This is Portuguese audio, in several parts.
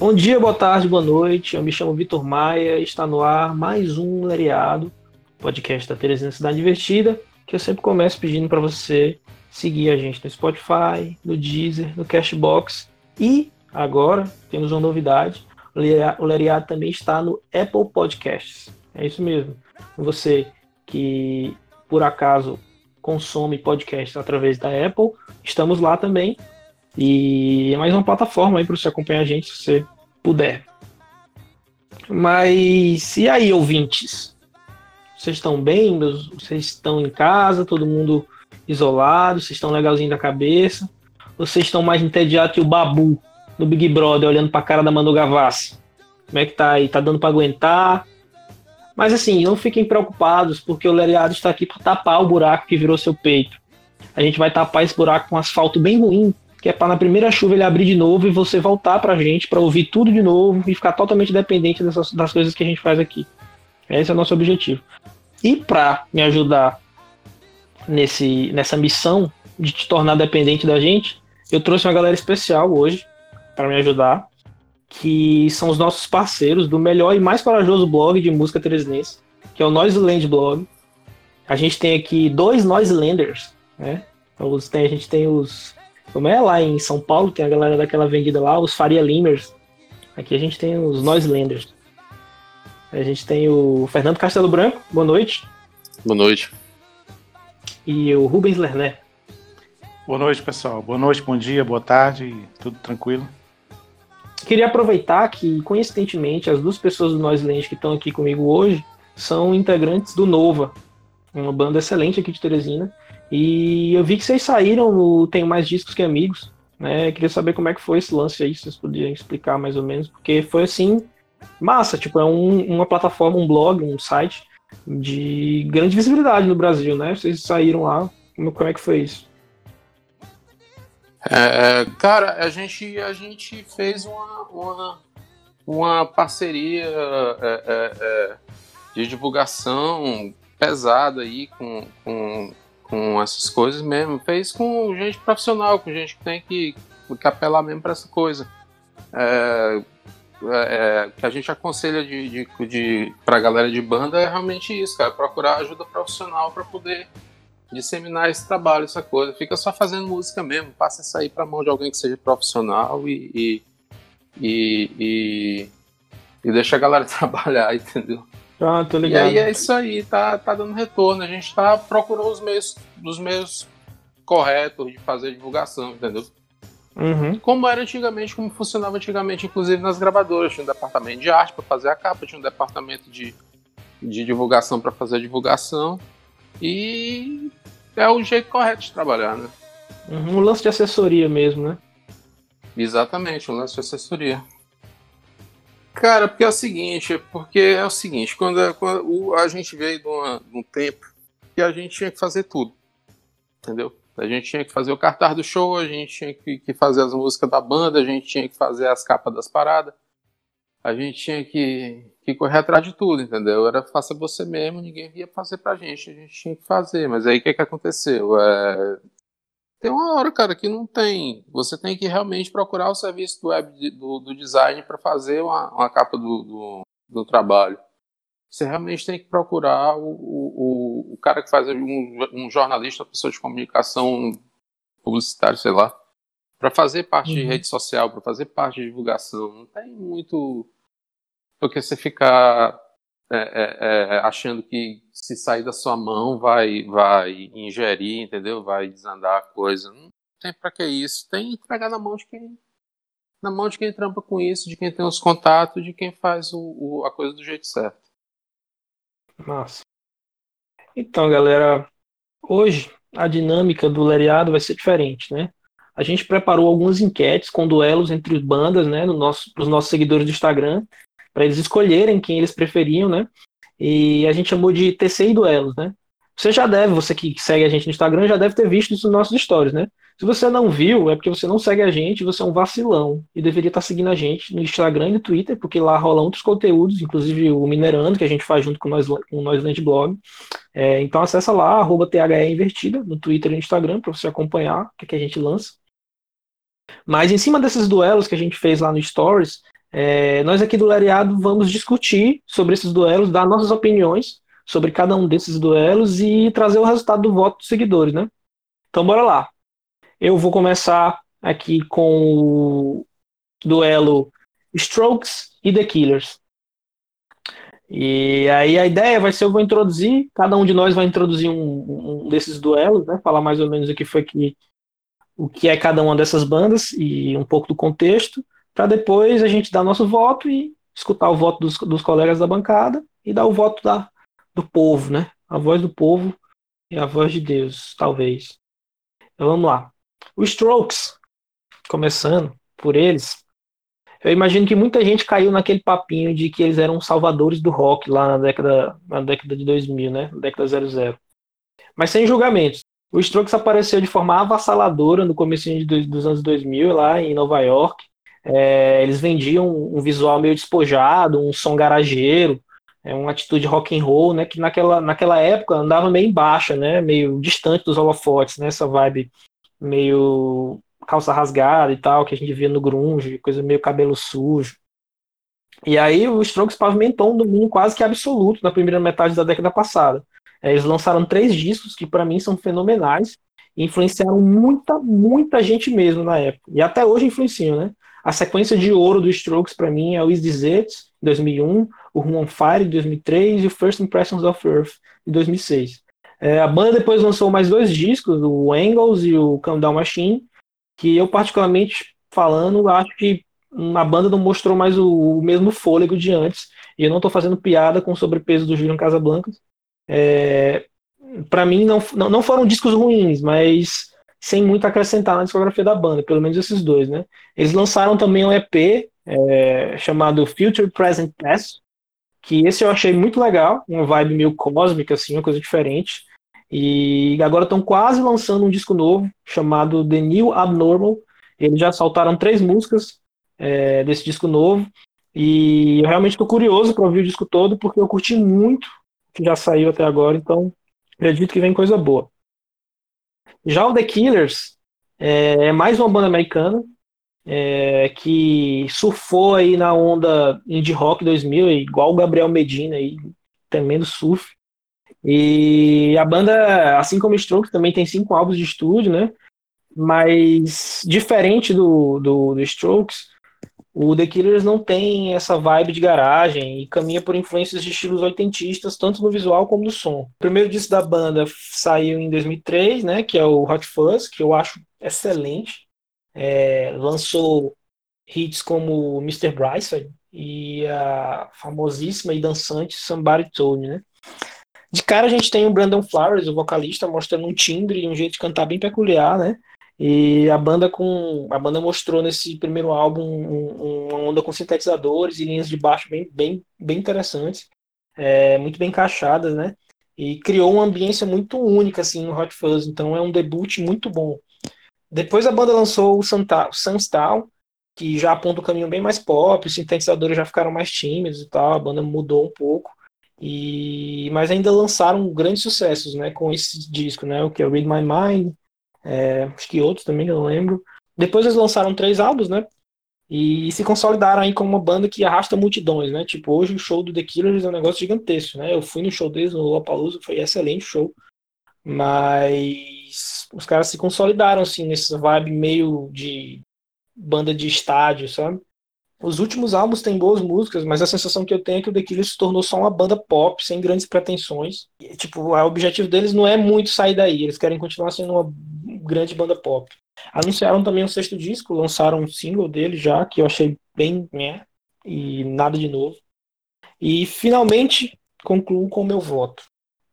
Bom dia, boa tarde, boa noite. Eu me chamo Vitor Maia e está no ar mais um Leriado, podcast da Teresina Cidade Divertida, que eu sempre começo pedindo para você seguir a gente no Spotify, no Deezer, no Cashbox e agora temos uma novidade. O Leriado também está no Apple Podcasts. É isso mesmo. Você que por acaso consome podcasts através da Apple, estamos lá também. E é mais uma plataforma aí para você acompanhar a gente, se você puder. Mas e aí, ouvintes? Vocês estão bem? Vocês estão em casa, todo mundo isolado? Vocês estão legalzinho da cabeça? Vocês estão mais entediados que o Babu no Big Brother, olhando para a cara da Manu Gavassi? Como é que tá aí? Tá dando para aguentar? Mas assim, não fiquem preocupados, porque o Leriado está aqui para tapar o buraco que virou seu peito. A gente vai tapar esse buraco com asfalto bem ruim, que é para na primeira chuva ele abrir de novo e você voltar para a gente para ouvir tudo de novo e ficar totalmente dependente dessas, das coisas que a gente faz aqui. Esse é o nosso objetivo. E para me ajudar nesse, nessa missão de te tornar dependente da gente, eu trouxe uma galera especial hoje para me ajudar, que são os nossos parceiros do melhor e mais corajoso blog de música teresinense, que é o Noiseland Blog. A gente tem aqui dois Noiselanders, né? Então, tem, a gente tem os como é lá em São Paulo, tem a galera daquela vendida lá, os Faria Limers. Aqui a gente tem os Noiselanders. A gente tem o Fernando Castelo Branco, boa noite. Boa noite. E o Rubens Lerné. Boa noite, pessoal. Boa noite, bom dia, boa tarde, tudo tranquilo. Queria aproveitar que, coincidentemente, as duas pessoas do Noiseland que estão aqui comigo hoje são integrantes do Nova, uma banda excelente aqui de Teresina. E eu vi que vocês saíram no Tenho Mais Discos Que Amigos, né? Queria saber como é que foi esse lance aí, se vocês poderiam explicar mais ou menos, porque foi assim, massa, tipo, é um, uma plataforma, um blog, um site de grande visibilidade no Brasil, né? Vocês saíram lá, como, como é que foi isso? É, cara, a gente, a gente fez uma, uma, uma parceria é, é, é de divulgação pesada aí com, com com essas coisas mesmo. Fez com gente profissional, com gente que tem que, que apelar mesmo para essa coisa. É, é, é, que a gente aconselha de, de, de, para a galera de banda é realmente isso, cara, procurar ajuda profissional para poder disseminar esse trabalho, essa coisa. Fica só fazendo música mesmo, passa isso aí para mão de alguém que seja profissional e, e, e, e, e deixa a galera trabalhar, entendeu? Ah, tô ligado. E aí é isso aí, tá, tá dando retorno. A gente tá procurando os meios, os meios corretos de fazer divulgação, entendeu? Uhum. Como era antigamente, como funcionava antigamente, inclusive nas gravadoras. Tinha um departamento de arte para fazer a capa, tinha um departamento de, de divulgação para fazer a divulgação. E é o jeito correto de trabalhar, né? Uhum, um lance de assessoria mesmo, né? Exatamente, um lance de assessoria. Cara, porque é o seguinte, porque é o seguinte, quando, quando a gente veio de, uma, de um tempo que a gente tinha que fazer tudo, entendeu? A gente tinha que fazer o cartaz do show, a gente tinha que, que fazer as músicas da banda, a gente tinha que fazer as capas das paradas, a gente tinha que, que correr atrás de tudo, entendeu? Era faça você mesmo, ninguém ia fazer pra gente, a gente tinha que fazer. Mas aí o que, que aconteceu? É, tem uma hora, cara, que não tem. Você tem que realmente procurar o serviço do web do, do design para fazer uma, uma capa do, do, do, trabalho. Você realmente tem que procurar o, o, o cara que faz um, um jornalista, uma pessoa de comunicação publicitário, sei lá, para fazer parte uhum. de rede social, para fazer parte de divulgação. Não tem muito porque você ficar é, é, é, achando que se sair da sua mão vai vai ingerir, entendeu? Vai desandar a coisa. Não tem para que isso. Tem que entregar na mão de quem na mão de quem trampa com isso, de quem tem os contatos, de quem faz o, o a coisa do jeito certo. Massa. Então, galera, hoje a dinâmica do Leriado vai ser diferente, né? a gente preparou algumas enquetes com duelos entre bandas, né, no nosso, para os nossos seguidores do Instagram, para eles escolherem quem eles preferiam, né? E a gente chamou de TC e duelos, né? Você já deve, você que segue a gente no Instagram, já deve ter visto isso nos nossos stories, né? Se você não viu, é porque você não segue a gente, você é um vacilão. E deveria estar seguindo a gente no Instagram e no Twitter, porque lá rolam outros conteúdos, inclusive o Minerando, que a gente faz junto com nós, com Nós Blog. É, então acessa lá, arroba THE Invertida, no Twitter e no Instagram, para você acompanhar o que, que a gente lança. Mas em cima desses duelos que a gente fez lá no Stories, é, nós aqui do Lariado vamos discutir sobre esses duelos, dar nossas opiniões sobre cada um desses duelos e trazer o resultado do voto dos seguidores, né? Então bora lá. Eu vou começar aqui com o duelo Strokes e The Killers. E aí a ideia vai ser eu vou introduzir, cada um de nós vai introduzir um, um desses duelos, né? Falar mais ou menos o que foi que o que é cada uma dessas bandas e um pouco do contexto, para depois a gente dar nosso voto e escutar o voto dos, dos colegas da bancada e dar o voto da, do povo, né? A voz do povo e a voz de Deus, talvez. Então vamos lá. Os Strokes, começando por eles, eu imagino que muita gente caiu naquele papinho de que eles eram salvadores do rock lá na década, na década de 2000, né? Na década 00. Mas sem julgamentos. O Strokes apareceu de forma avassaladora no começo dos anos 2000 lá em Nova York. É, eles vendiam um visual meio despojado, um som garageiro, é uma atitude rock and roll, né, que naquela, naquela época andava meio baixa, né, meio distante dos holofotes, né, essa vibe meio calça rasgada e tal, que a gente via no grunge, coisa meio cabelo sujo. E aí o Strokes pavimentou um domínio quase que absoluto na primeira metade da década passada. É, eles lançaram três discos que para mim são fenomenais e influenciaram muita, muita gente mesmo na época. E até hoje influenciam, né? A sequência de ouro do Strokes para mim é o Is This It, 2001, o Room on Fire, de 2003 e o First Impressions of Earth, de 2006. É, a banda depois lançou mais dois discos, o Angles e o Countdown Machine, que eu particularmente falando, acho que a banda não mostrou mais o, o mesmo fôlego de antes. E eu não estou fazendo piada com o sobrepeso do Julian Casablancas. É, para mim não, não, não foram discos ruins, mas sem muito acrescentar na discografia da banda, pelo menos esses dois, né? Eles lançaram também um EP é, chamado Future Present Past, que esse eu achei muito legal, uma vibe meio cósmica, assim, uma coisa diferente. E agora estão quase lançando um disco novo chamado The New Abnormal. Eles já soltaram três músicas é, desse disco novo. E eu realmente estou curioso para ouvir o disco todo, porque eu curti muito o que já saiu até agora, então acredito que vem coisa boa. Já o The Killers é, é mais uma banda americana é, que surfou aí na onda indie rock 2000, igual o Gabriel Medina, aí, tremendo surf. E a banda, assim como Strokes, também tem cinco álbuns de estúdio, né? Mas diferente do, do, do Strokes, o The Killers não tem essa vibe de garagem e caminha por influências de estilos oitentistas, tanto no visual como no som. O primeiro disco da banda saiu em 2003, né, que é o Hot Fuzz, que eu acho excelente. É, lançou hits como Mr. Bryce e a famosíssima e dançante Somebody Told Me, né? De cara a gente tem o Brandon Flowers, o vocalista, mostrando um timbre e um jeito de cantar bem peculiar, né? E a banda com a banda mostrou nesse primeiro álbum um, uma onda com sintetizadores e linhas de baixo bem, bem, bem interessantes, é, muito bem encaixadas, né? E criou uma ambiência muito única assim no Hot Fuzz, então é um debut muito bom. Depois a banda lançou o Sunstyle, que já aponta um caminho bem mais pop, os sintetizadores já ficaram mais tímidos e tal, a banda mudou um pouco. E, mas ainda lançaram grandes sucessos, né, com esse disco, né, o que é Read My Mind, é, acho que outros também, eu não lembro. Depois eles lançaram três álbuns, né, e se consolidaram aí como uma banda que arrasta multidões, né, tipo, hoje o show do The Killers é um negócio gigantesco, né, eu fui no show deles no Lollapalooza, foi excelente show, mas os caras se consolidaram, assim, nessa vibe meio de banda de estádio, sabe? Os últimos álbuns têm boas músicas, mas a sensação que eu tenho é que o The Killers se tornou só uma banda pop, sem grandes pretensões. E, tipo, o objetivo deles não é muito sair daí, eles querem continuar sendo uma grande banda pop. Anunciaram também um sexto disco, lançaram um single dele já, que eu achei bem, né, e nada de novo. E finalmente concluo com o meu voto.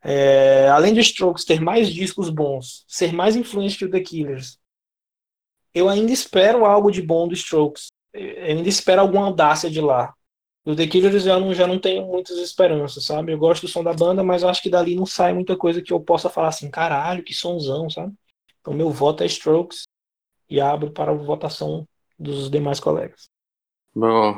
É, além de Strokes ter mais discos bons, ser mais influente que o The Killers eu ainda espero algo de bom do Strokes. Eu ainda espero alguma audácia de lá. Do The Killers eu não, já não tenho muitas esperanças, sabe? Eu gosto do som da banda, mas acho que dali não sai muita coisa que eu possa falar assim, caralho, que sonzão, sabe? Então meu voto é Strokes e abro para a votação dos demais colegas. Bom,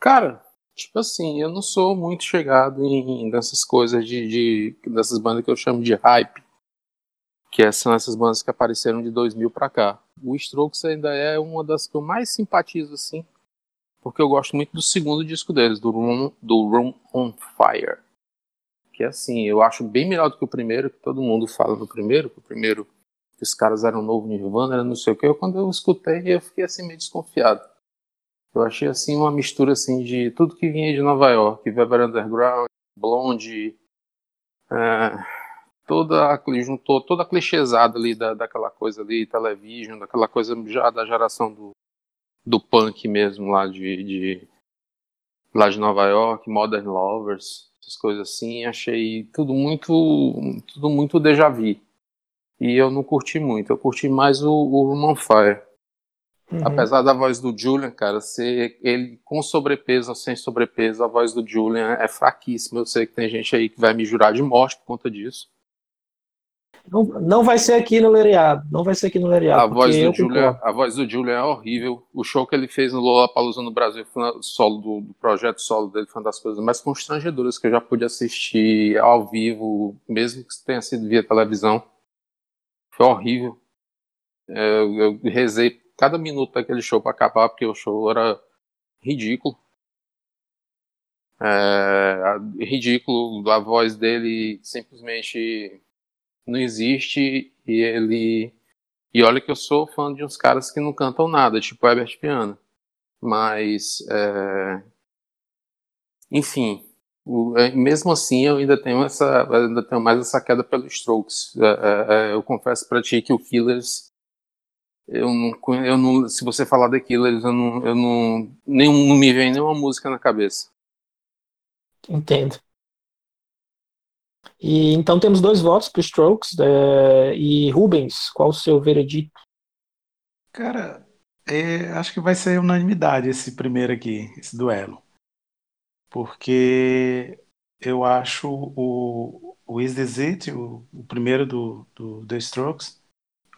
cara, tipo assim, eu não sou muito chegado em dessas coisas de, de dessas bandas que eu chamo de hype, que são essas bandas que apareceram de 2000 para cá. O Strokes ainda é uma das que eu mais simpatizo assim, porque eu gosto muito do segundo disco deles, do Room, do Room on Fire. Que assim, eu acho bem melhor do que o primeiro, que todo mundo fala no primeiro, que o primeiro, que os caras eram novo Nirvana, era não sei o que. Eu, quando eu escutei, eu fiquei assim meio desconfiado. Eu achei assim uma mistura assim de tudo que vinha de Nova York, Velvet Underground, Blonde, é, toda juntou toda a clichêsada ali da, daquela coisa ali, television, daquela coisa já da geração do do punk mesmo lá de, de lá de Nova York, Modern Lovers, essas coisas assim, achei tudo muito tudo muito déjà vu. E eu não curti muito, eu curti mais o, o Roman Fire. Uhum. Apesar da voz do Julian, cara, ser ele com sobrepeso ou sem sobrepeso, a voz do Julian é fraquíssima. Eu sei que tem gente aí que vai me jurar de morte por conta disso. Não, não vai ser aqui no Leriado. Não vai ser aqui no Leriado. A voz, do Julian, a voz do Julian é horrível. O show que ele fez no Lollapalooza no Brasil, foi solo do, do, projeto solo dele, foi uma das coisas mais constrangedoras que eu já pude assistir ao vivo, mesmo que tenha sido via televisão. Foi horrível. É, eu, eu rezei cada minuto daquele show para acabar, porque o show era ridículo. É, ridículo, a voz dele simplesmente não existe e ele. E olha que eu sou fã de uns caras que não cantam nada, tipo Herbert Piano. Mas. É... Enfim. O, é, mesmo assim, eu ainda tenho essa, ainda tenho mais essa queda pelos Strokes. É, é, é eu confesso para ti que o Killers, eu não, eu não, se você falar de Killers, eu não, eu não, nenhum, não me vem nenhuma música na cabeça. Entendo. E então temos dois votos para Strokes. É, e Rubens, qual o seu veredito? Cara, é, acho que vai ser unanimidade esse primeiro aqui, esse duelo. Porque eu acho o, o Is This It, o, o primeiro do, do The Strokes,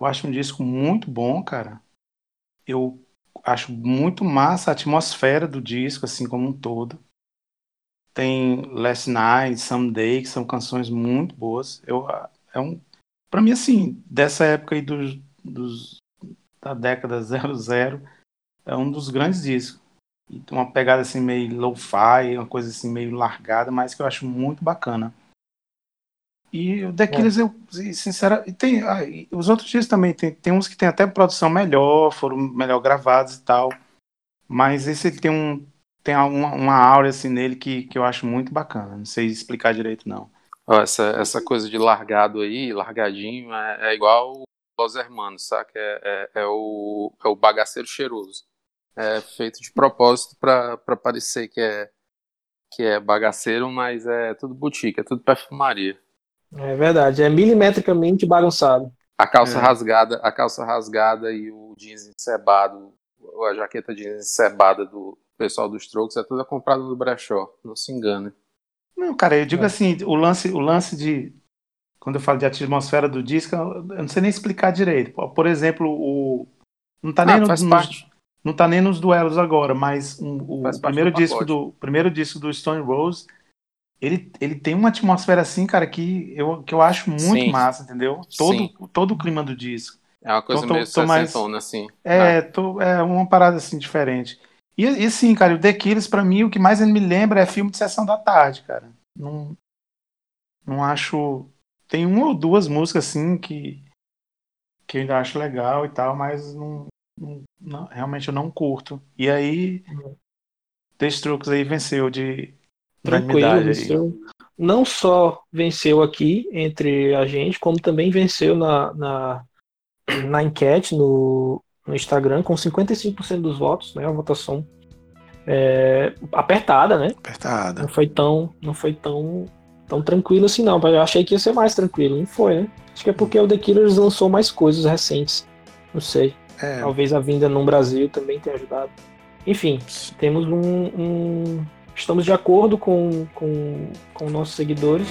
eu acho um disco muito bom, cara. Eu acho muito massa a atmosfera do disco, assim como um todo. Tem Last Night, Someday, que são canções muito boas. Eu, é um, para mim, assim, dessa época aí dos, dos, da década 00, é um dos grandes discos. E tem uma pegada assim meio lo-fi, uma coisa assim meio largada, mas que eu acho muito bacana. E o The Killers, é. eu, sinceramente, tem, ah, os outros discos também, tem, tem uns que tem até produção melhor, foram melhor gravados e tal. Mas esse tem um, tem uma, uma aura assim nele que, que eu acho muito bacana. Não sei explicar direito, não. essa, essa coisa de largado aí, largadinho, é, é igual Los Hermanos, sabe? É, é, é, o, é o bagaceiro cheiroso. É feito de propósito para parecer que é, que é bagaceiro, mas é tudo boutique, é tudo perfumaria. É verdade, é milimetricamente bagunçado. A calça é. rasgada, a calça rasgada e o jeans encebado, a jaqueta jeans encebada do, pessoal dos Strokes é toda comprada no brechó, não se engane. Não, cara, eu digo é. assim, o lance, o lance de quando eu falo de atmosfera do disco, eu não sei nem explicar direito. Por exemplo, o não tá nem ah, no, nos, não tá nem nos duelos agora, mas um, o primeiro do disco do primeiro disco do Stone Rose, ele, ele tem uma atmosfera assim, cara, que eu, que eu acho muito Sim. massa, entendeu? Todo todo o clima do disco. É uma coisa então, meio tô, tô mais, assim. É, né? tô, é uma parada assim diferente. E, e sim, cara, o The Killers, pra mim, o que mais ele me lembra é filme de sessão da tarde, cara. Não, não acho. Tem uma ou duas músicas, assim, que, que eu ainda acho legal e tal, mas não, não, não realmente eu não curto. E aí, The Strokes aí venceu de. Tranquilo, venceu. Não só venceu aqui entre a gente, como também venceu na, na, na enquete no, no Instagram com 55% dos votos, né? A votação é, apertada, né? Apertada. Não foi tão, não foi tão, tão tranquilo assim não. Eu achei que ia ser mais tranquilo, não foi, né? Acho que é porque o The Killers lançou mais coisas recentes. Não sei. É. Talvez a vinda no Brasil também tenha ajudado. Enfim, temos um, um estamos de acordo com, com, com nossos seguidores.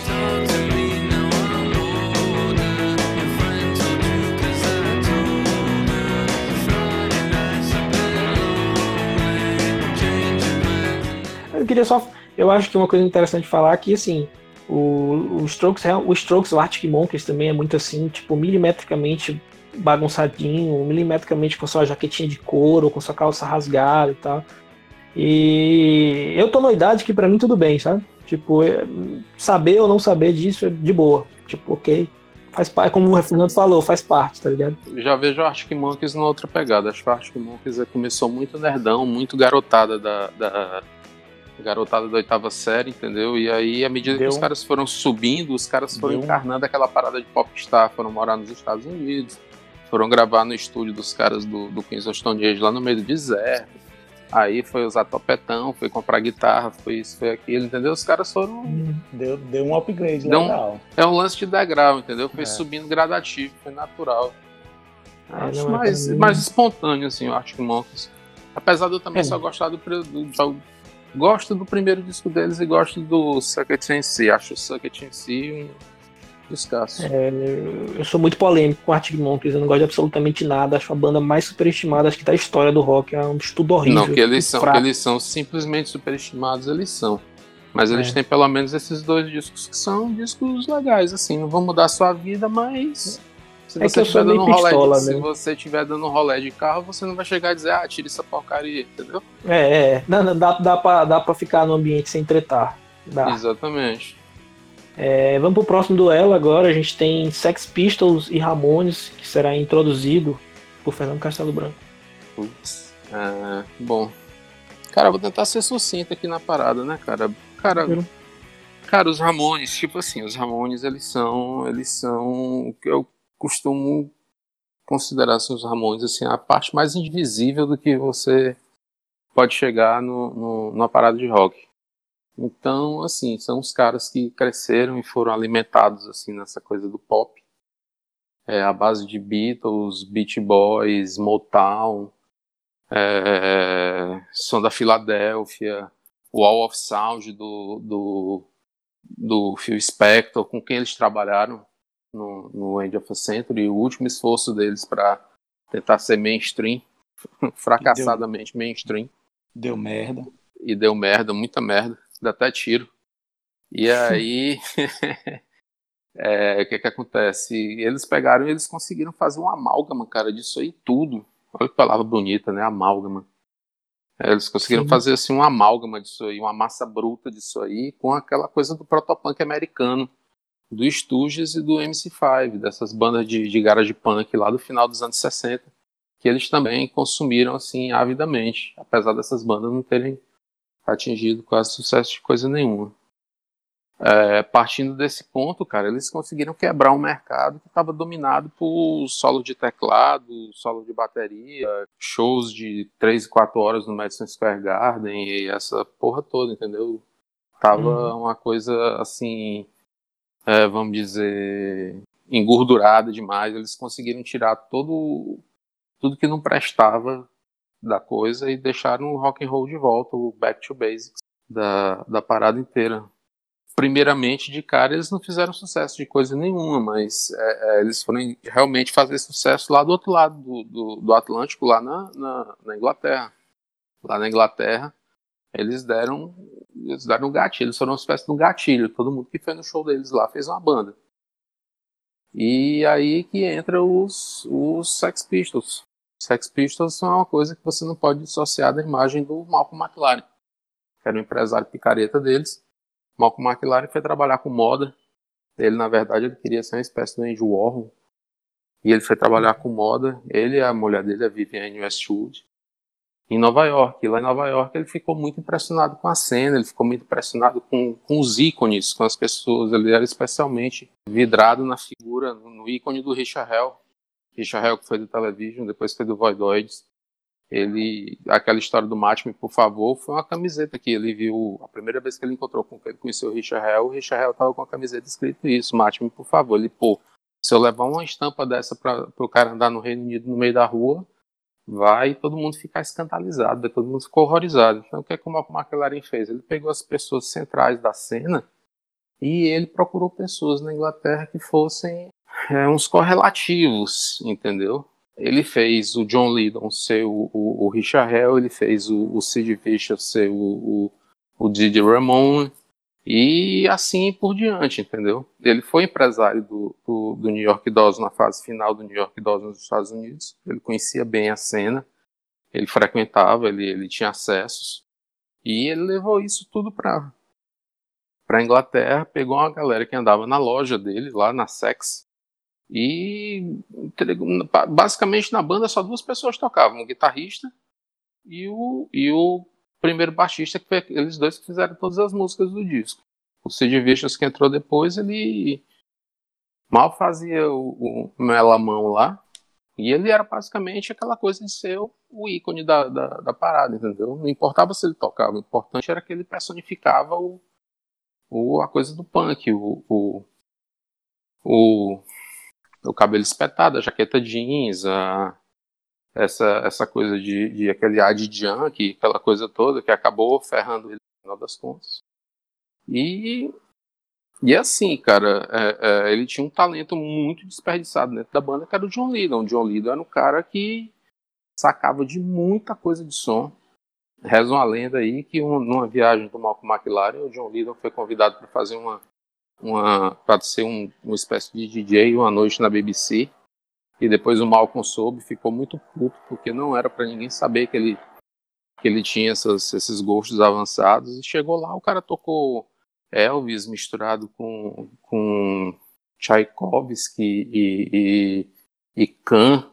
Queria só. Eu acho que uma coisa interessante falar que, assim, o, o Strokes, o Strokes, o Arctic Monkeys também é muito assim, tipo, milimetricamente bagunçadinho, milimetricamente com sua jaquetinha de couro, com sua calça rasgada e tal. E eu tô na idade que para mim tudo bem, sabe? Tipo, saber ou não saber disso é de boa. Tipo, ok. Faz parte, como o Fernando falou, faz parte, tá ligado? Já vejo o Arctic Monkeys na outra pegada. Acho que o Arctic Monkeys é, começou muito nerdão, muito garotada da, da garotada da oitava série, entendeu? E aí, à medida Deu. que os caras foram subindo, os caras foram Deu. encarnando aquela parada de popstar, foram morar nos Estados Unidos, foram gravar no estúdio dos caras do, do Queens of Stone Age lá no meio do deserto. Aí foi usar topetão, foi comprar guitarra, foi isso, foi aquilo, entendeu? Os caras foram. Deu, deu um upgrade deu legal. Um, é um lance de degrau, entendeu? Foi é. subindo gradativo, foi natural. Ah, Acho mais, é mais espontâneo, assim, o Arctic Monkeys. Apesar de eu também é. só gostar do, do, do, Gosto do primeiro disco deles e gosto do Sucket em si. Acho o Sucket em si um descasso. É, eu sou muito polêmico com Arctic Monkeys, eu não gosto de absolutamente nada. Acho a banda mais superestimada acho que da história do rock. É um estudo horrível. Não, que eles são, que eles são simplesmente superestimados, eles são. Mas eles é. têm pelo menos esses dois discos que são discos legais, assim, não vão mudar a sua vida, mas se é você estiver dando um pistola, de, se você estiver dando um rolê de carro, você não vai chegar e dizer, ah, tira essa porcaria, entendeu? É, é. Não, não, dá, dá, pra, dá pra ficar no ambiente sem tretar. Dá. Exatamente. É, vamos pro próximo duelo agora. A gente tem Sex Pistols e Ramones, que será introduzido por Fernando Castelo Branco. Putz. É, bom. Cara, vou tentar ser sucinto aqui na parada, né, cara? Cara, cara, os Ramones, tipo assim, os Ramones, eles são, eles são o que eu costumo considerar os Ramones assim, a parte mais invisível do que você pode chegar no, no, numa parada de rock. Então, assim, são os caras que cresceram e foram alimentados assim nessa coisa do pop. É, a base de Beatles, Beach Boys, Motown, é, som da Filadélfia, Wall of Sound do, do, do Phil Spector, com quem eles trabalharam no, no End of a Century, o último esforço deles para tentar ser mainstream, fracassadamente deu, mainstream. Deu merda. E deu merda, muita merda, dá até tiro. E aí, é, o que que acontece? Eles pegaram e eles conseguiram fazer uma amálgama, cara, disso aí tudo. Olha que palavra bonita, né? Amálgama. É, eles conseguiram Sim. fazer assim uma amálgama disso aí, uma massa bruta disso aí, com aquela coisa do protopunk americano do Stooges e do MC5, dessas bandas de, de garage punk lá do final dos anos 60, que eles também consumiram assim avidamente, apesar dessas bandas não terem atingido quase sucesso de coisa nenhuma. É, partindo desse ponto, cara, eles conseguiram quebrar um mercado que estava dominado por solo de teclado, solo de bateria, shows de 3 e 4 horas no Madison Square Garden e essa porra toda, entendeu? Tava uhum. uma coisa assim é, vamos dizer, engordurada demais. Eles conseguiram tirar todo tudo que não prestava da coisa e deixaram o rock and roll de volta, o back to basics da, da parada inteira. Primeiramente, de cara, eles não fizeram sucesso de coisa nenhuma, mas é, é, eles foram realmente fazer sucesso lá do outro lado do, do, do Atlântico, lá na, na, na Inglaterra. Lá na Inglaterra, eles deram eles deram um gatilho, eles foram uma espécie de um gatilho. Todo mundo que foi no show deles lá fez uma banda. E aí que entra os, os Sex Pistols. Sex Pistols são uma coisa que você não pode dissociar da imagem do Malcolm McLaren, que era o empresário picareta deles. Malcolm McLaren foi trabalhar com moda. Ele, na verdade, ele queria ser uma espécie de Andy Warhol. E ele foi trabalhar com moda. Ele e a mulher dele, a Vivienne Westwood em Nova York. E lá em Nova York ele ficou muito impressionado com a cena, ele ficou muito impressionado com, com os ícones, com as pessoas. Ele era especialmente vidrado na figura, no, ícone do Richard Hell. Richard Hell que foi do Television, depois foi do Voidoids. Ele, aquela história do Mate por favor, foi uma camiseta que ele viu, a primeira vez que ele encontrou com ele conheceu o Richard Hell, o Richard Hell tava com a camiseta escrito isso, Mate por favor. Ele, pô, se eu levar uma estampa dessa para o cara andar no Reino Unido no meio da rua, vai todo mundo ficar escandalizado, todo mundo ficou horrorizado. Então, o que, é que o McLaren fez? Ele pegou as pessoas centrais da cena e ele procurou pessoas na Inglaterra que fossem é, uns correlativos, entendeu? Ele fez o John Lydon ser o, o, o Richard Hell, ele fez o, o Sid Vicious ser o, o, o Didi Ramone, e assim por diante, entendeu? Ele foi empresário do, do, do, New York Dolls na fase final do New York Dolls nos Estados Unidos. Ele conhecia bem a cena, ele frequentava, ele, ele tinha acessos. E ele levou isso tudo para para Inglaterra, pegou uma galera que andava na loja dele, lá na Sex, e basicamente na banda só duas pessoas tocavam, o guitarrista e o, e o primeiro baixista, que foi eles dois que fizeram todas as músicas do disco. O Sid Vicious que entrou depois, ele mal fazia o, o melamão lá, e ele era basicamente aquela coisa de ser o, o ícone da, da, da, parada, entendeu? Não importava se ele tocava, o importante era que ele personificava o, o, a coisa do punk, o, o, o, o cabelo espetado, a jaqueta jeans, a, essa, essa coisa de, de aquele de junk, aquela coisa toda que acabou ferrando ele no final das contas. E, e assim, cara, é, é, ele tinha um talento muito desperdiçado dentro da banda, que era o John Lydon. O John Lydon era um cara que sacava de muita coisa de som. Reza uma lenda aí que um, numa viagem do Malcolm McLaren, o John Lydon foi convidado para fazer uma, uma para ser um, uma espécie de DJ uma noite na BBC e depois o Malcolm soube, ficou muito puto, porque não era para ninguém saber que ele, que ele tinha essas, esses gostos avançados. E chegou lá, o cara tocou Elvis misturado com, com Tchaikovsky e, e, e Khan.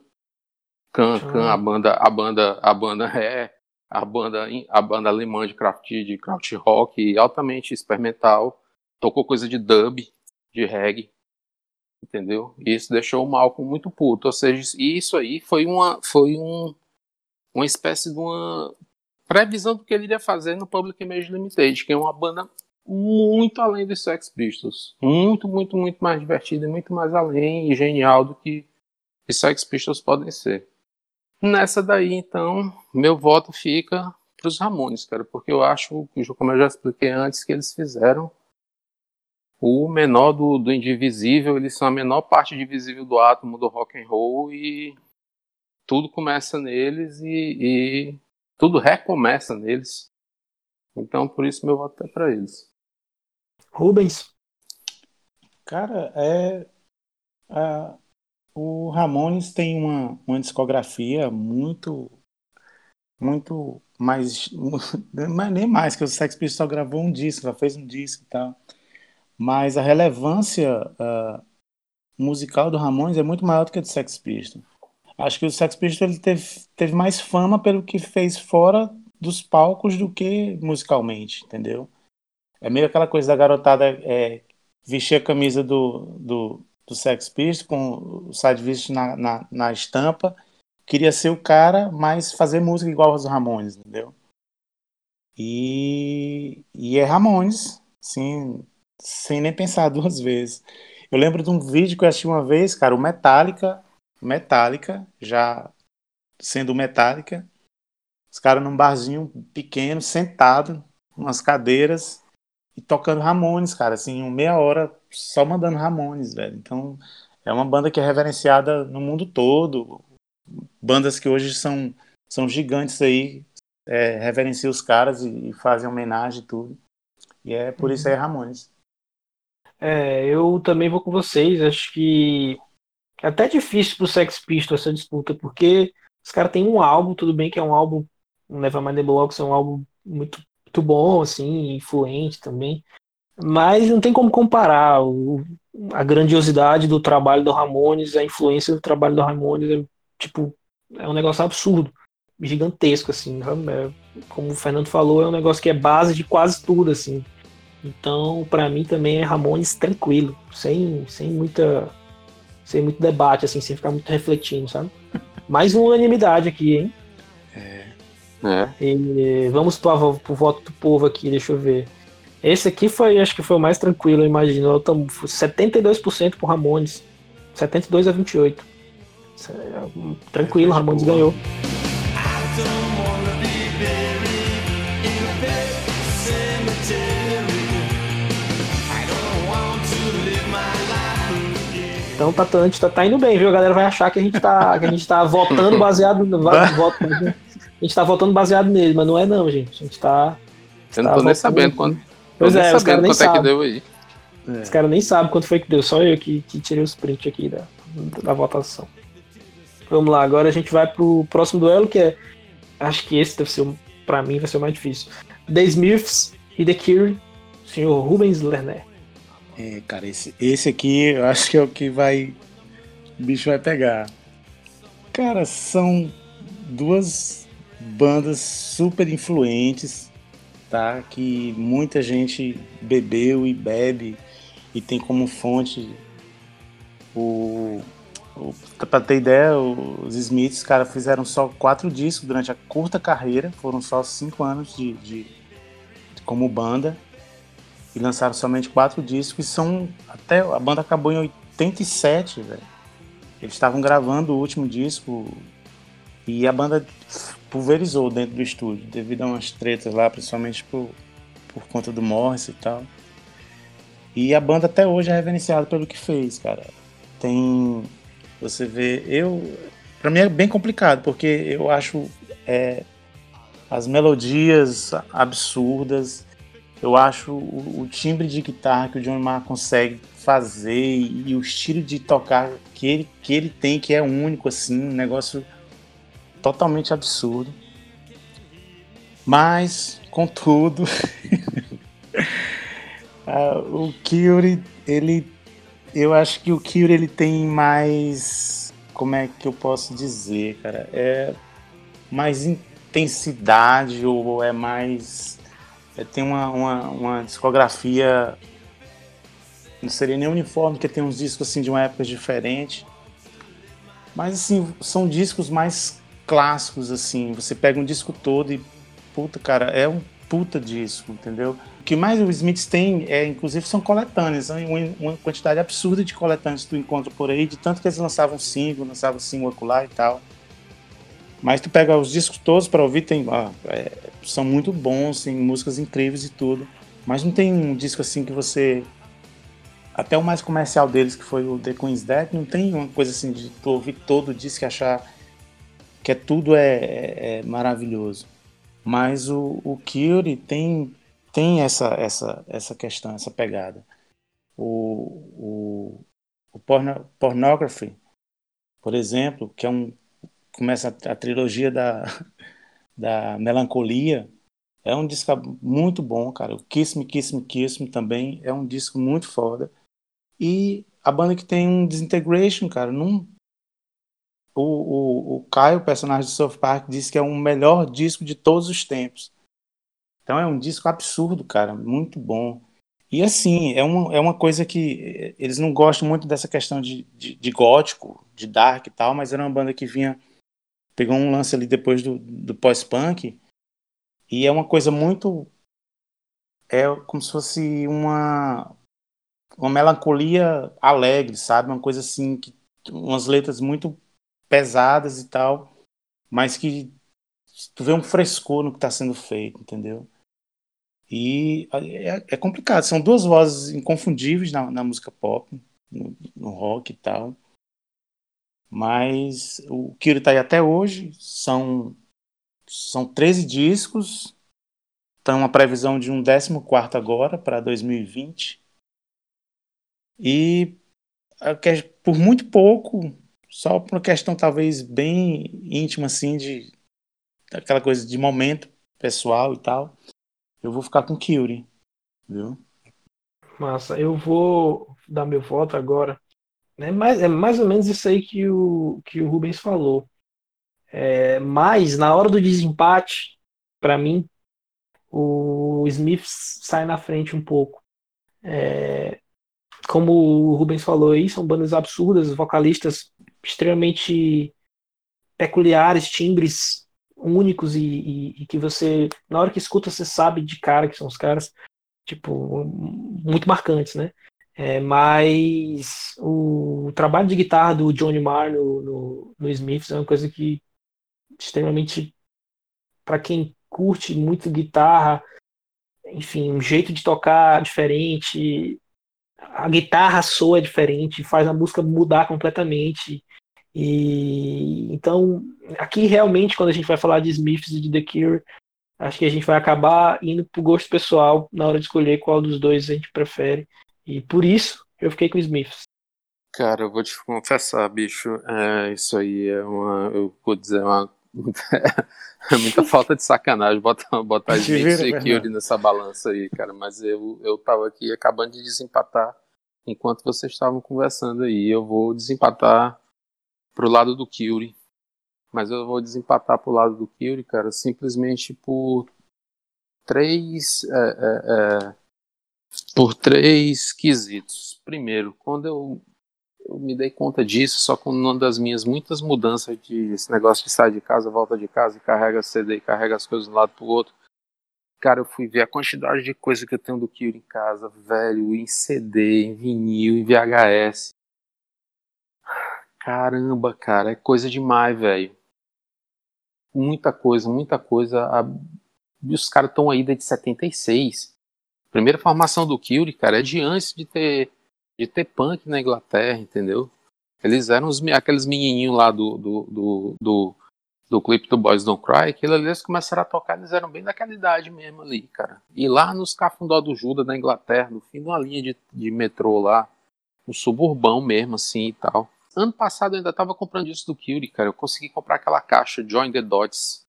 Khan, Khan, a banda, a banda, a banda é a banda, a banda alemã de craft, de craft rock altamente experimental. Tocou coisa de dub, de reggae entendeu? E isso deixou o Malcolm muito puto. Ou seja, isso aí foi uma, foi um, uma espécie de uma previsão do que ele iria fazer no Public Image Limited, que é uma banda muito além dos Sex Pistols. Muito, muito, muito mais divertida, muito mais além e genial do que os Sex Pistols podem ser. Nessa daí, então, meu voto fica para os Ramones, cara, porque eu acho, como eu já expliquei antes, que eles fizeram o menor do, do indivisível, eles são a menor parte divisível do átomo do rock and roll e tudo começa neles e, e tudo recomeça neles. Então, por isso meu voto é para eles. Rubens. Cara, é a, o Ramones tem uma, uma discografia muito muito mais nem mais que o Sex Pistols só gravou um disco, já fez um disco e tal mas a relevância uh, musical do Ramones é muito maior do que a do Sex Pistols. Acho que o Sex Pistols ele teve, teve mais fama pelo que fez fora dos palcos do que musicalmente, entendeu? É meio aquela coisa da garotada é, vestir a camisa do, do, do Sex Pistols com o side vest na, na, na estampa, queria ser o cara, mas fazer música igual aos Ramones, entendeu? E, e é Ramones, sim, sem nem pensar duas vezes. Eu lembro de um vídeo que eu assisti uma vez, cara, o Metallica, Metallica, já sendo Metallica, os caras num barzinho pequeno, sentado, umas cadeiras, e tocando Ramones, cara, assim, meia hora só mandando Ramones, velho. Então, é uma banda que é reverenciada no mundo todo. Bandas que hoje são, são gigantes aí, é, reverenciam os caras e, e fazem homenagem e tudo. E é por isso aí Ramones. É, eu também vou com vocês. Acho que é até difícil pro Sex Pistols essa disputa, porque os caras têm um álbum, tudo bem que é um álbum, um Nevermind the Box é um álbum muito, muito bom, assim, influente também. Mas não tem como comparar o, a grandiosidade do trabalho do Ramones, a influência do trabalho do Ramones, é, tipo, é um negócio absurdo, gigantesco, assim. É, como o Fernando falou, é um negócio que é base de quase tudo, assim. Então, para mim também é Ramones tranquilo, sem, sem muita sem muito debate assim, sem ficar muito refletindo, sabe? Mais uma unanimidade aqui, hein? É. é. E vamos pro, pro voto do povo aqui, deixa eu ver. Esse aqui foi, acho que foi o mais tranquilo, eu imagino. 72% pro Ramones. 72 a 28. Tranquilo, Ramones ganhou. Então tá, tá, tá, tá indo bem, viu? A galera vai achar que a gente tá, que a gente tá votando baseado no. a gente tá votando baseado nele, mas não é não, gente. A gente tá. Eu não tô nem sabendo quando. Pois é, os caras nem sabem. É que deu aí. É. Os caras nem sabem quanto foi que deu, só eu que, que tirei os prints aqui da, da votação. Vamos lá, agora a gente vai pro próximo duelo, que é. Acho que esse deve ser, pra mim, vai ser o mais difícil. The Smiths e The Cure, senhor Rubens Lerner. É, cara, esse, esse aqui eu acho que é o que vai. O bicho vai pegar. Cara, são duas bandas super influentes, tá? Que muita gente bebeu e bebe e tem como fonte o. o pra ter ideia, os Smiths, cara, fizeram só quatro discos durante a curta carreira, foram só cinco anos de, de como banda e lançaram somente quatro discos. E são até a banda acabou em 87, velho. Eles estavam gravando o último disco e a banda pulverizou dentro do estúdio devido a umas tretas lá, principalmente por, por conta do Morris e tal. E a banda até hoje é reverenciada pelo que fez, cara. Tem. Você vê. Eu. Pra mim é bem complicado, porque eu acho é, as melodias absurdas eu acho o, o, timbre de guitarra que o John Marr consegue fazer e, e, o estilo de tocar que ele, que ele tem, que é único, assim, um negócio totalmente absurdo. Mas, contudo, uh, o Kyrie, ele. Eu acho que o Kyrie ele tem mais. Como é que eu posso dizer, cara? É mais intensidade ou é mais tem uma, uma, uma, discografia. Não seria nem uniforme, porque tem uns discos assim de uma época diferente. Mas assim, são discos mais clássicos, assim. Você pega um disco todo e. Puta, cara, é um puta disco, entendeu? O que mais o Smiths tem, é, inclusive, são coletâneas. Uma quantidade absurda de coletâneas que tu encontra por aí, de tanto que eles lançavam single, lançavam single acular e tal. Mas tu pega os discos todos para ouvir, tem, ah, é, são muito bons, tem músicas incríveis e tudo. Mas não tem um disco assim que você. Até o mais comercial deles, que foi o The Queen's Dead, não tem uma coisa assim de tu ouvir todo o disco e achar que é, tudo é, é, é maravilhoso. Mas o, o Curie tem, tem essa, essa, essa questão, essa pegada. O, o, o porno, Pornography, por exemplo, que é um começa a, a trilogia da, da melancolia. É um disco muito bom, cara. O Kiss Me, Kiss Me, Kiss Me também é um disco muito foda. E a banda que tem um Disintegration, cara, num... o, o, o Caio, personagem do South Park, disse que é o melhor disco de todos os tempos. Então é um disco absurdo, cara, muito bom. E assim, é uma, é uma coisa que eles não gostam muito dessa questão de, de, de gótico, de dark e tal, mas era uma banda que vinha pegou um lance ali depois do, do pós-punk e é uma coisa muito é como se fosse uma uma melancolia alegre, sabe? Uma coisa assim que umas letras muito pesadas e tal, mas que tu vê um frescor no que está sendo feito, entendeu? E é, é, complicado. São duas vozes inconfundíveis na, na música pop, no, no rock e tal. Mas o Kiro está aí até hoje, são, são 13 discos, tem uma previsão de um 14 agora para 2020. E por muito pouco, só por uma questão talvez bem íntima assim de aquela coisa de momento pessoal e tal, eu vou ficar com Kyuri, viu? Massa, eu vou dar meu voto agora é mais, é mais ou menos isso aí que o, que o Rubens falou. É, mas, na hora do desempate, para mim, o Smith sai na frente um pouco. É, como o Rubens falou aí, são bandas absurdas, vocalistas extremamente peculiares, timbres únicos e, e, e, que você, na hora que escuta, você sabe de cara que são os caras, tipo, muito marcantes, né? É, mas o trabalho de guitarra do Johnny Marr no, no, no Smiths é uma coisa que extremamente para quem curte muito guitarra enfim, um jeito de tocar diferente, a guitarra soa diferente, faz a música mudar completamente. E então, aqui realmente, quando a gente vai falar de Smiths e de The Cure, acho que a gente vai acabar indo pro gosto pessoal na hora de escolher qual dos dois a gente prefere. E por isso eu fiquei com Smiths. Cara, eu vou te confessar, bicho, é, isso aí é uma, eu vou dizer, uma é muita falta de sacanagem botar, botar e Cure nessa balança aí, cara. Mas eu, eu tava aqui acabando de desempatar enquanto vocês estavam conversando aí. Eu vou desempatar pro lado do Kyuri. Mas eu vou desempatar pro lado do Kyuri, cara, simplesmente por três. É, é, é, por três quesitos. Primeiro, quando eu, eu me dei conta disso, só com uma das minhas muitas mudanças de esse negócio de sair de casa, volta de casa, e carrega CD e carrega as coisas de um lado pro outro. Cara, eu fui ver a quantidade de coisa que eu tenho do Kyuri em casa, velho, em CD, em vinil, em VHS. Caramba, cara, é coisa demais, velho. Muita coisa, muita coisa. E os caras estão aí desde 76. Primeira formação do Kyuri, cara, é de antes de ter, de ter punk na Inglaterra, entendeu? Eles eram os, aqueles menininhos lá do, do, do, do, do clipe do Boys Don't Cry, que eles começaram a tocar, eles eram bem daquela idade mesmo ali, cara. E lá nos Cafundó do Judas, na Inglaterra, no fim de uma linha de, de metrô lá, um suburbão mesmo, assim e tal. Ano passado eu ainda tava comprando isso do Curie, cara. Eu consegui comprar aquela caixa Join the Dots.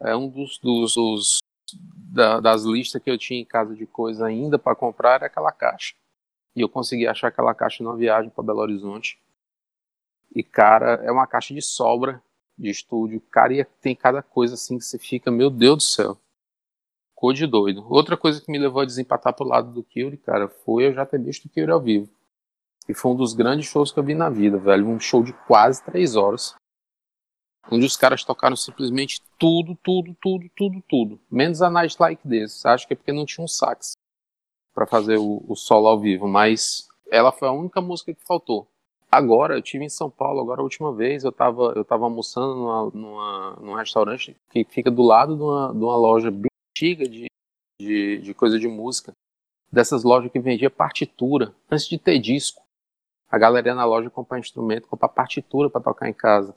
É um dos, dos, dos da, das listas que eu tinha em casa de coisa ainda para comprar era aquela caixa. E eu consegui achar aquela caixa numa viagem para Belo Horizonte. E cara, é uma caixa de sobra de estúdio. Cara, e tem cada coisa assim que você fica, meu Deus do céu. Ficou de doido. Outra coisa que me levou a desempatar pro lado do Curie, cara, foi eu já ter visto o Curie ao vivo. E foi um dos grandes shows que eu vi na vida, velho. Um show de quase três horas. Onde os caras tocaram simplesmente tudo, tudo, tudo, tudo, tudo. Menos a Night Like This. Acho que é porque não tinha um sax para fazer o, o, solo ao vivo. Mas ela foi a única música que faltou. Agora, eu tive em São Paulo, agora a última vez, eu tava, eu tava almoçando numa, numa, num restaurante que fica do lado de uma, de uma loja bem antiga de, de, de coisa de música. Dessas lojas que vendia partitura, antes de ter disco. A galera ia na loja comprar instrumento, comprar partitura para tocar em casa.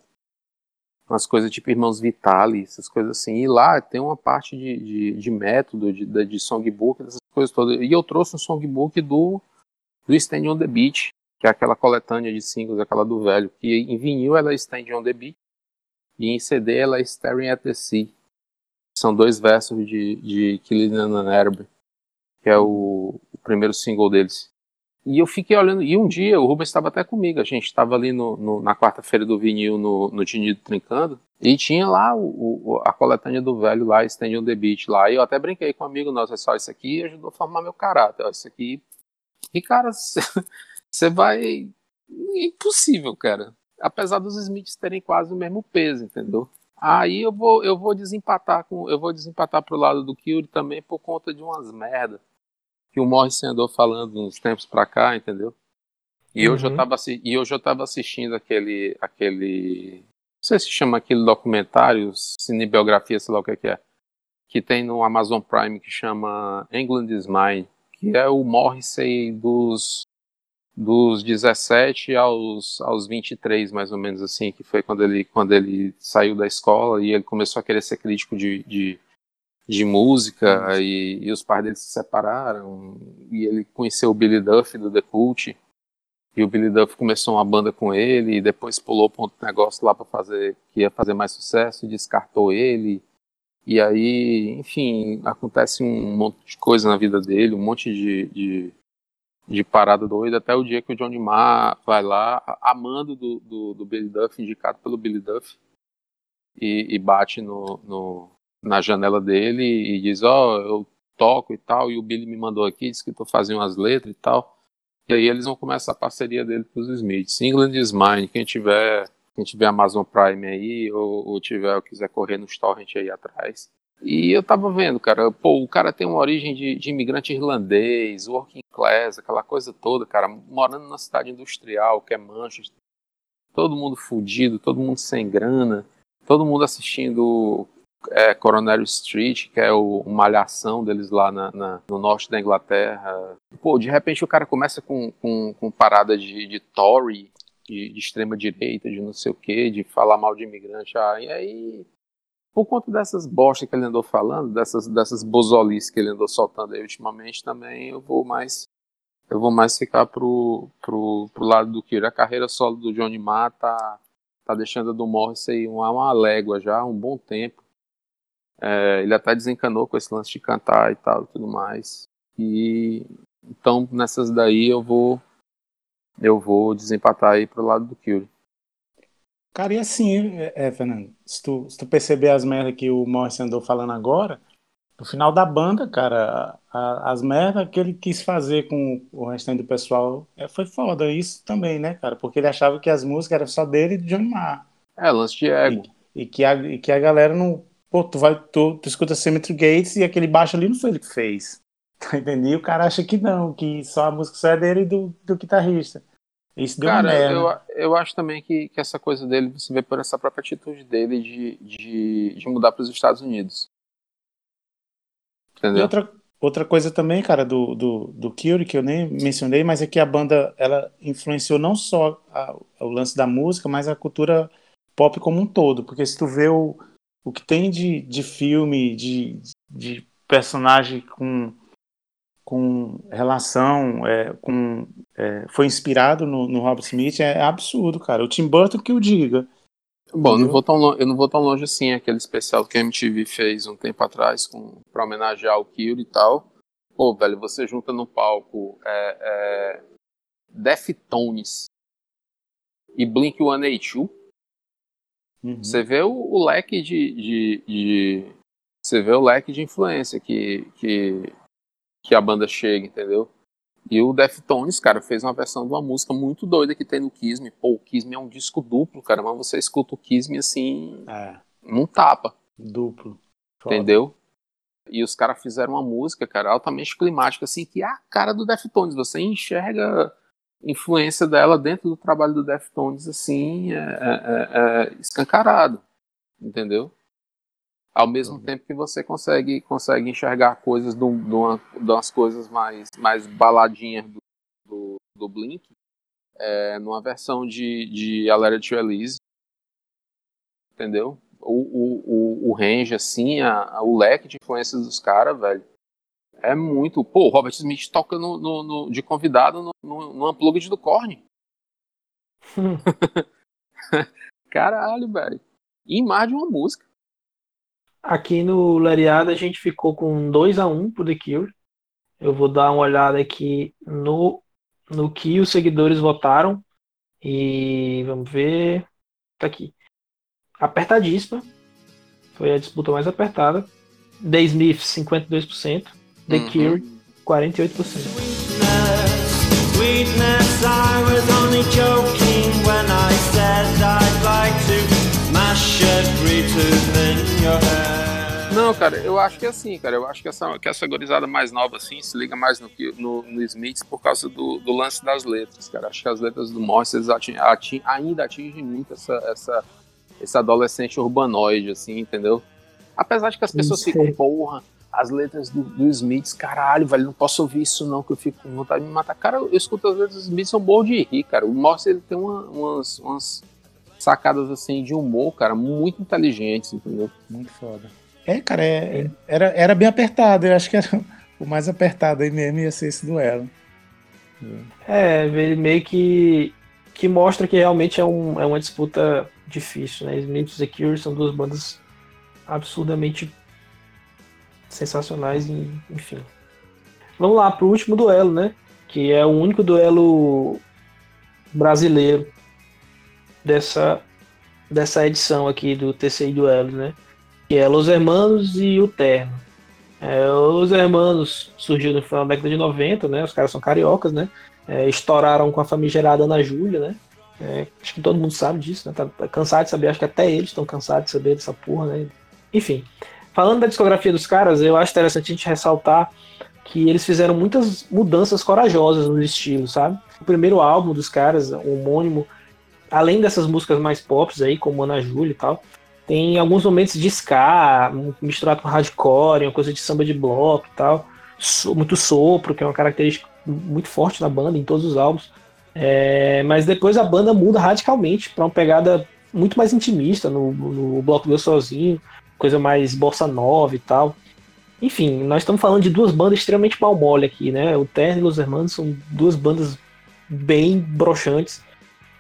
Umas coisas tipo Irmãos Vitali, essas coisas assim. E lá tem uma parte de, de, de método, de, de songbook, essas coisas todas. E eu trouxe um songbook do, do Stand on the Beach, que é aquela coletânea de singles, aquela do velho, que em vinil ela é Stand on the Beach e em CD ela é Staring at the Sea. São dois versos de, de Killing an Herb, que é o, o primeiro single deles. E eu fiquei olhando, e um dia o Rubens estava até comigo, a gente estava ali no, no, na quarta-feira do vinil no, no Tinido Trincando, e tinha lá o, o, a coletânea do velho lá, Stand on the Beach lá, e eu até brinquei com um amigo nosso, é só isso aqui ajudou a formar meu caráter, ó, isso aqui... E cara, você vai... É impossível, cara. Apesar dos Smiths terem quase o mesmo peso, entendeu? Aí eu vou, eu vou desempatar com, eu vou desempatar pro lado do Kyrie também por conta de umas merdas que o Morrison andou falando uns tempos pra cá, entendeu? E uhum. eu já tava, e eu já tava assistindo aquele, aquele, não sei se chama aquele documentário, cinebiografia, sei lá o que, que é, que tem no Amazon Prime que chama England is Mine, que é o Morrissey dos dos 17 aos, aos 23, mais ou menos assim, que foi quando ele, quando ele saiu da escola e ele começou a querer ser crítico de, de, de música e, e, os pais dele se separaram e ele conheceu o Billy Duff do The Cult e o Billy Duff começou uma banda com ele e depois pulou para outro negócio lá para fazer que ia fazer mais sucesso e descartou ele. E aí enfim acontece um monte de coisa na vida dele um monte de, de, de parada doida até o dia que o Johnny Marr vai lá amando do, do, do Billy Duff indicado pelo Billy Duff e, e bate no, no na janela dele e diz, ó, oh, eu toco e tal, e o Billy me mandou aqui, disse que tô fazendo umas letras e tal. E aí eles vão começar a parceria dele com os Smiths. England is mine, quem tiver, quem tiver Amazon Prime aí, ou, ou tiver, ou quiser correr no torrent aí atrás. E eu tava vendo, cara, pô, o cara tem uma origem de, de imigrante irlandês, working class, aquela coisa toda, cara, morando na cidade industrial, que é Manchester. Todo mundo fudido, todo mundo sem grana, todo mundo assistindo é, Coronel Street, que é o, uma malhação deles lá na, na, no norte da Inglaterra. Pô, de repente o cara começa com, com, com parada de, de Tory, de, de extrema direita, de não sei o que, de falar mal de imigrante. Ah, e aí, por conta dessas bostas que ele andou falando, dessas, dessas bozolices que ele andou soltando aí ultimamente, também eu vou mais eu vou mais ficar pro, pro, pro lado do Kiro. A carreira solo do Johnny Marr tá, tá deixando a do Morris aí uma, uma légua já, um bom tempo. É, ele até desencanou com esse lance de cantar e tal e tudo mais. E então nessas daí eu vou eu vou desempatar aí pro lado do Kyrie. Cara, e assim, é, é, Fernando, se tu, se tu perceber as merdas que o Morrison andou falando agora, no final da banda, cara, a, as merdas que ele quis fazer com o restante do pessoal é, foi foda isso também, né, cara? Porque ele achava que as músicas eram só dele e do John. É, lance de ego. E, e, que, a, e que a galera não. Pô, tu vai, tu, tu escuta Cemetery Gates e aquele baixo ali não foi ele que fez. Tá entendendo? E o cara acha que não, que só a música só é dele e do, do guitarrista. Isso deu Cara, eu, eu acho também que, que essa coisa dele você vê por essa própria atitude dele de, de, de mudar para os Estados Unidos. Entendeu? E outra, outra coisa também, cara, do, do, do Curie, que eu nem mencionei, mas é que a banda ela influenciou não só a, o lance da música, mas a cultura pop como um todo. Porque se tu vê o, o que tem de, de filme, de, de personagem com com relação, é, com, é, foi inspirado no, no Robert Smith é absurdo, cara. O Tim Burton que o diga. Bom, não vou tão longe, eu não vou tão longe assim, aquele especial que a MTV fez um tempo atrás com, pra homenagear o Kill e tal. Pô, velho, você junta no palco é, é, Deftones e Blink-182, uhum. você vê o, o leque de, de, de, Você vê o leque de influência que, que que a banda chega, entendeu? E o Deftones, cara, fez uma versão de uma música muito doida que tem no Kisme. Pô, o Kisme é um disco duplo, cara, mas você escuta o Kisme assim, é. não tapa. Duplo. Foda. Entendeu? E os caras fizeram uma música, cara, altamente climática, assim, que é a cara do Deftones. Você enxerga influência dela dentro do trabalho do Deftones, assim, é, é, é, é escancarado. Entendeu? ao mesmo uhum. tempo que você consegue, consegue enxergar coisas de, uma, de umas coisas mais, mais baladinhas do, do, do Blink é, numa versão de, de de Release. Entendeu? O, o, o, o range, assim, a, a, o leque de influências dos caras, velho, é muito. Pô, o Robert Smith toca no, no, no de convidado no, no, no Unplugged do Korn. Caralho, velho. E em mais de uma música. Aqui no Lariada a gente ficou com 2 a 1 um pro The Cure. Eu vou dar uma olhada aqui no, no que os seguidores votaram. E vamos ver. Tá aqui. Apertadíssima. Foi a disputa mais apertada. The Smith, 52%. The uhum. Cure, 48%. Sweetness, sweetness, I was only joking when I said I'd like to mash every tooth in your head. Não, cara, eu acho que é assim, cara. Eu acho que essa, que essa gorizada mais nova, assim, se liga mais no, no, no Smiths por causa do, do lance das letras, cara. Acho que as letras do Morris ating, ating, ainda atingem muito essa, essa, esse adolescente urbanoide, assim, entendeu? Apesar de que as pessoas ficam, porra, as letras do, do Smiths, caralho, velho, não posso ouvir isso não, que eu fico com vontade de me matar. Cara, eu escuto as letras dos Smiths, são bom de rir, cara. O Morris, ele tem uma, umas, umas sacadas, assim, de humor, cara, muito inteligentes, entendeu? Muito foda. É, cara, é, é, era, era bem apertado. Eu acho que era o mais apertado aí mesmo ia ser esse duelo. É, ele meio que, que mostra que realmente é, um, é uma disputa difícil, né? Smith e The Cure são duas bandas absurdamente sensacionais, enfim. Vamos lá pro último duelo, né? Que é o único duelo brasileiro dessa, dessa edição aqui do TCI Duelos, né? que é Los Hermanos e o Terno. É, os Hermanos surgiu no final da década de 90, né? Os caras são cariocas, né? É, estouraram com a famigerada Ana Júlia, né? É, acho que todo mundo sabe disso, né? Tá, tá, cansado de saber, acho que até eles estão cansados de saber dessa porra, né? Enfim, falando da discografia dos caras, eu acho interessante a gente ressaltar que eles fizeram muitas mudanças corajosas no estilo, sabe? O primeiro álbum dos caras, o homônimo, além dessas músicas mais pop aí, como Ana Júlia e tal, tem alguns momentos de ska, misturado com hardcore, uma coisa de samba de bloco e tal. Muito sopro, que é uma característica muito forte na banda, em todos os álbuns. É, mas depois a banda muda radicalmente para uma pegada muito mais intimista no, no Bloco Deus Sozinho, coisa mais bossa nova e tal. Enfim, nós estamos falando de duas bandas extremamente mal mole aqui, né? O Terno e Los Hermanos são duas bandas bem broxantes.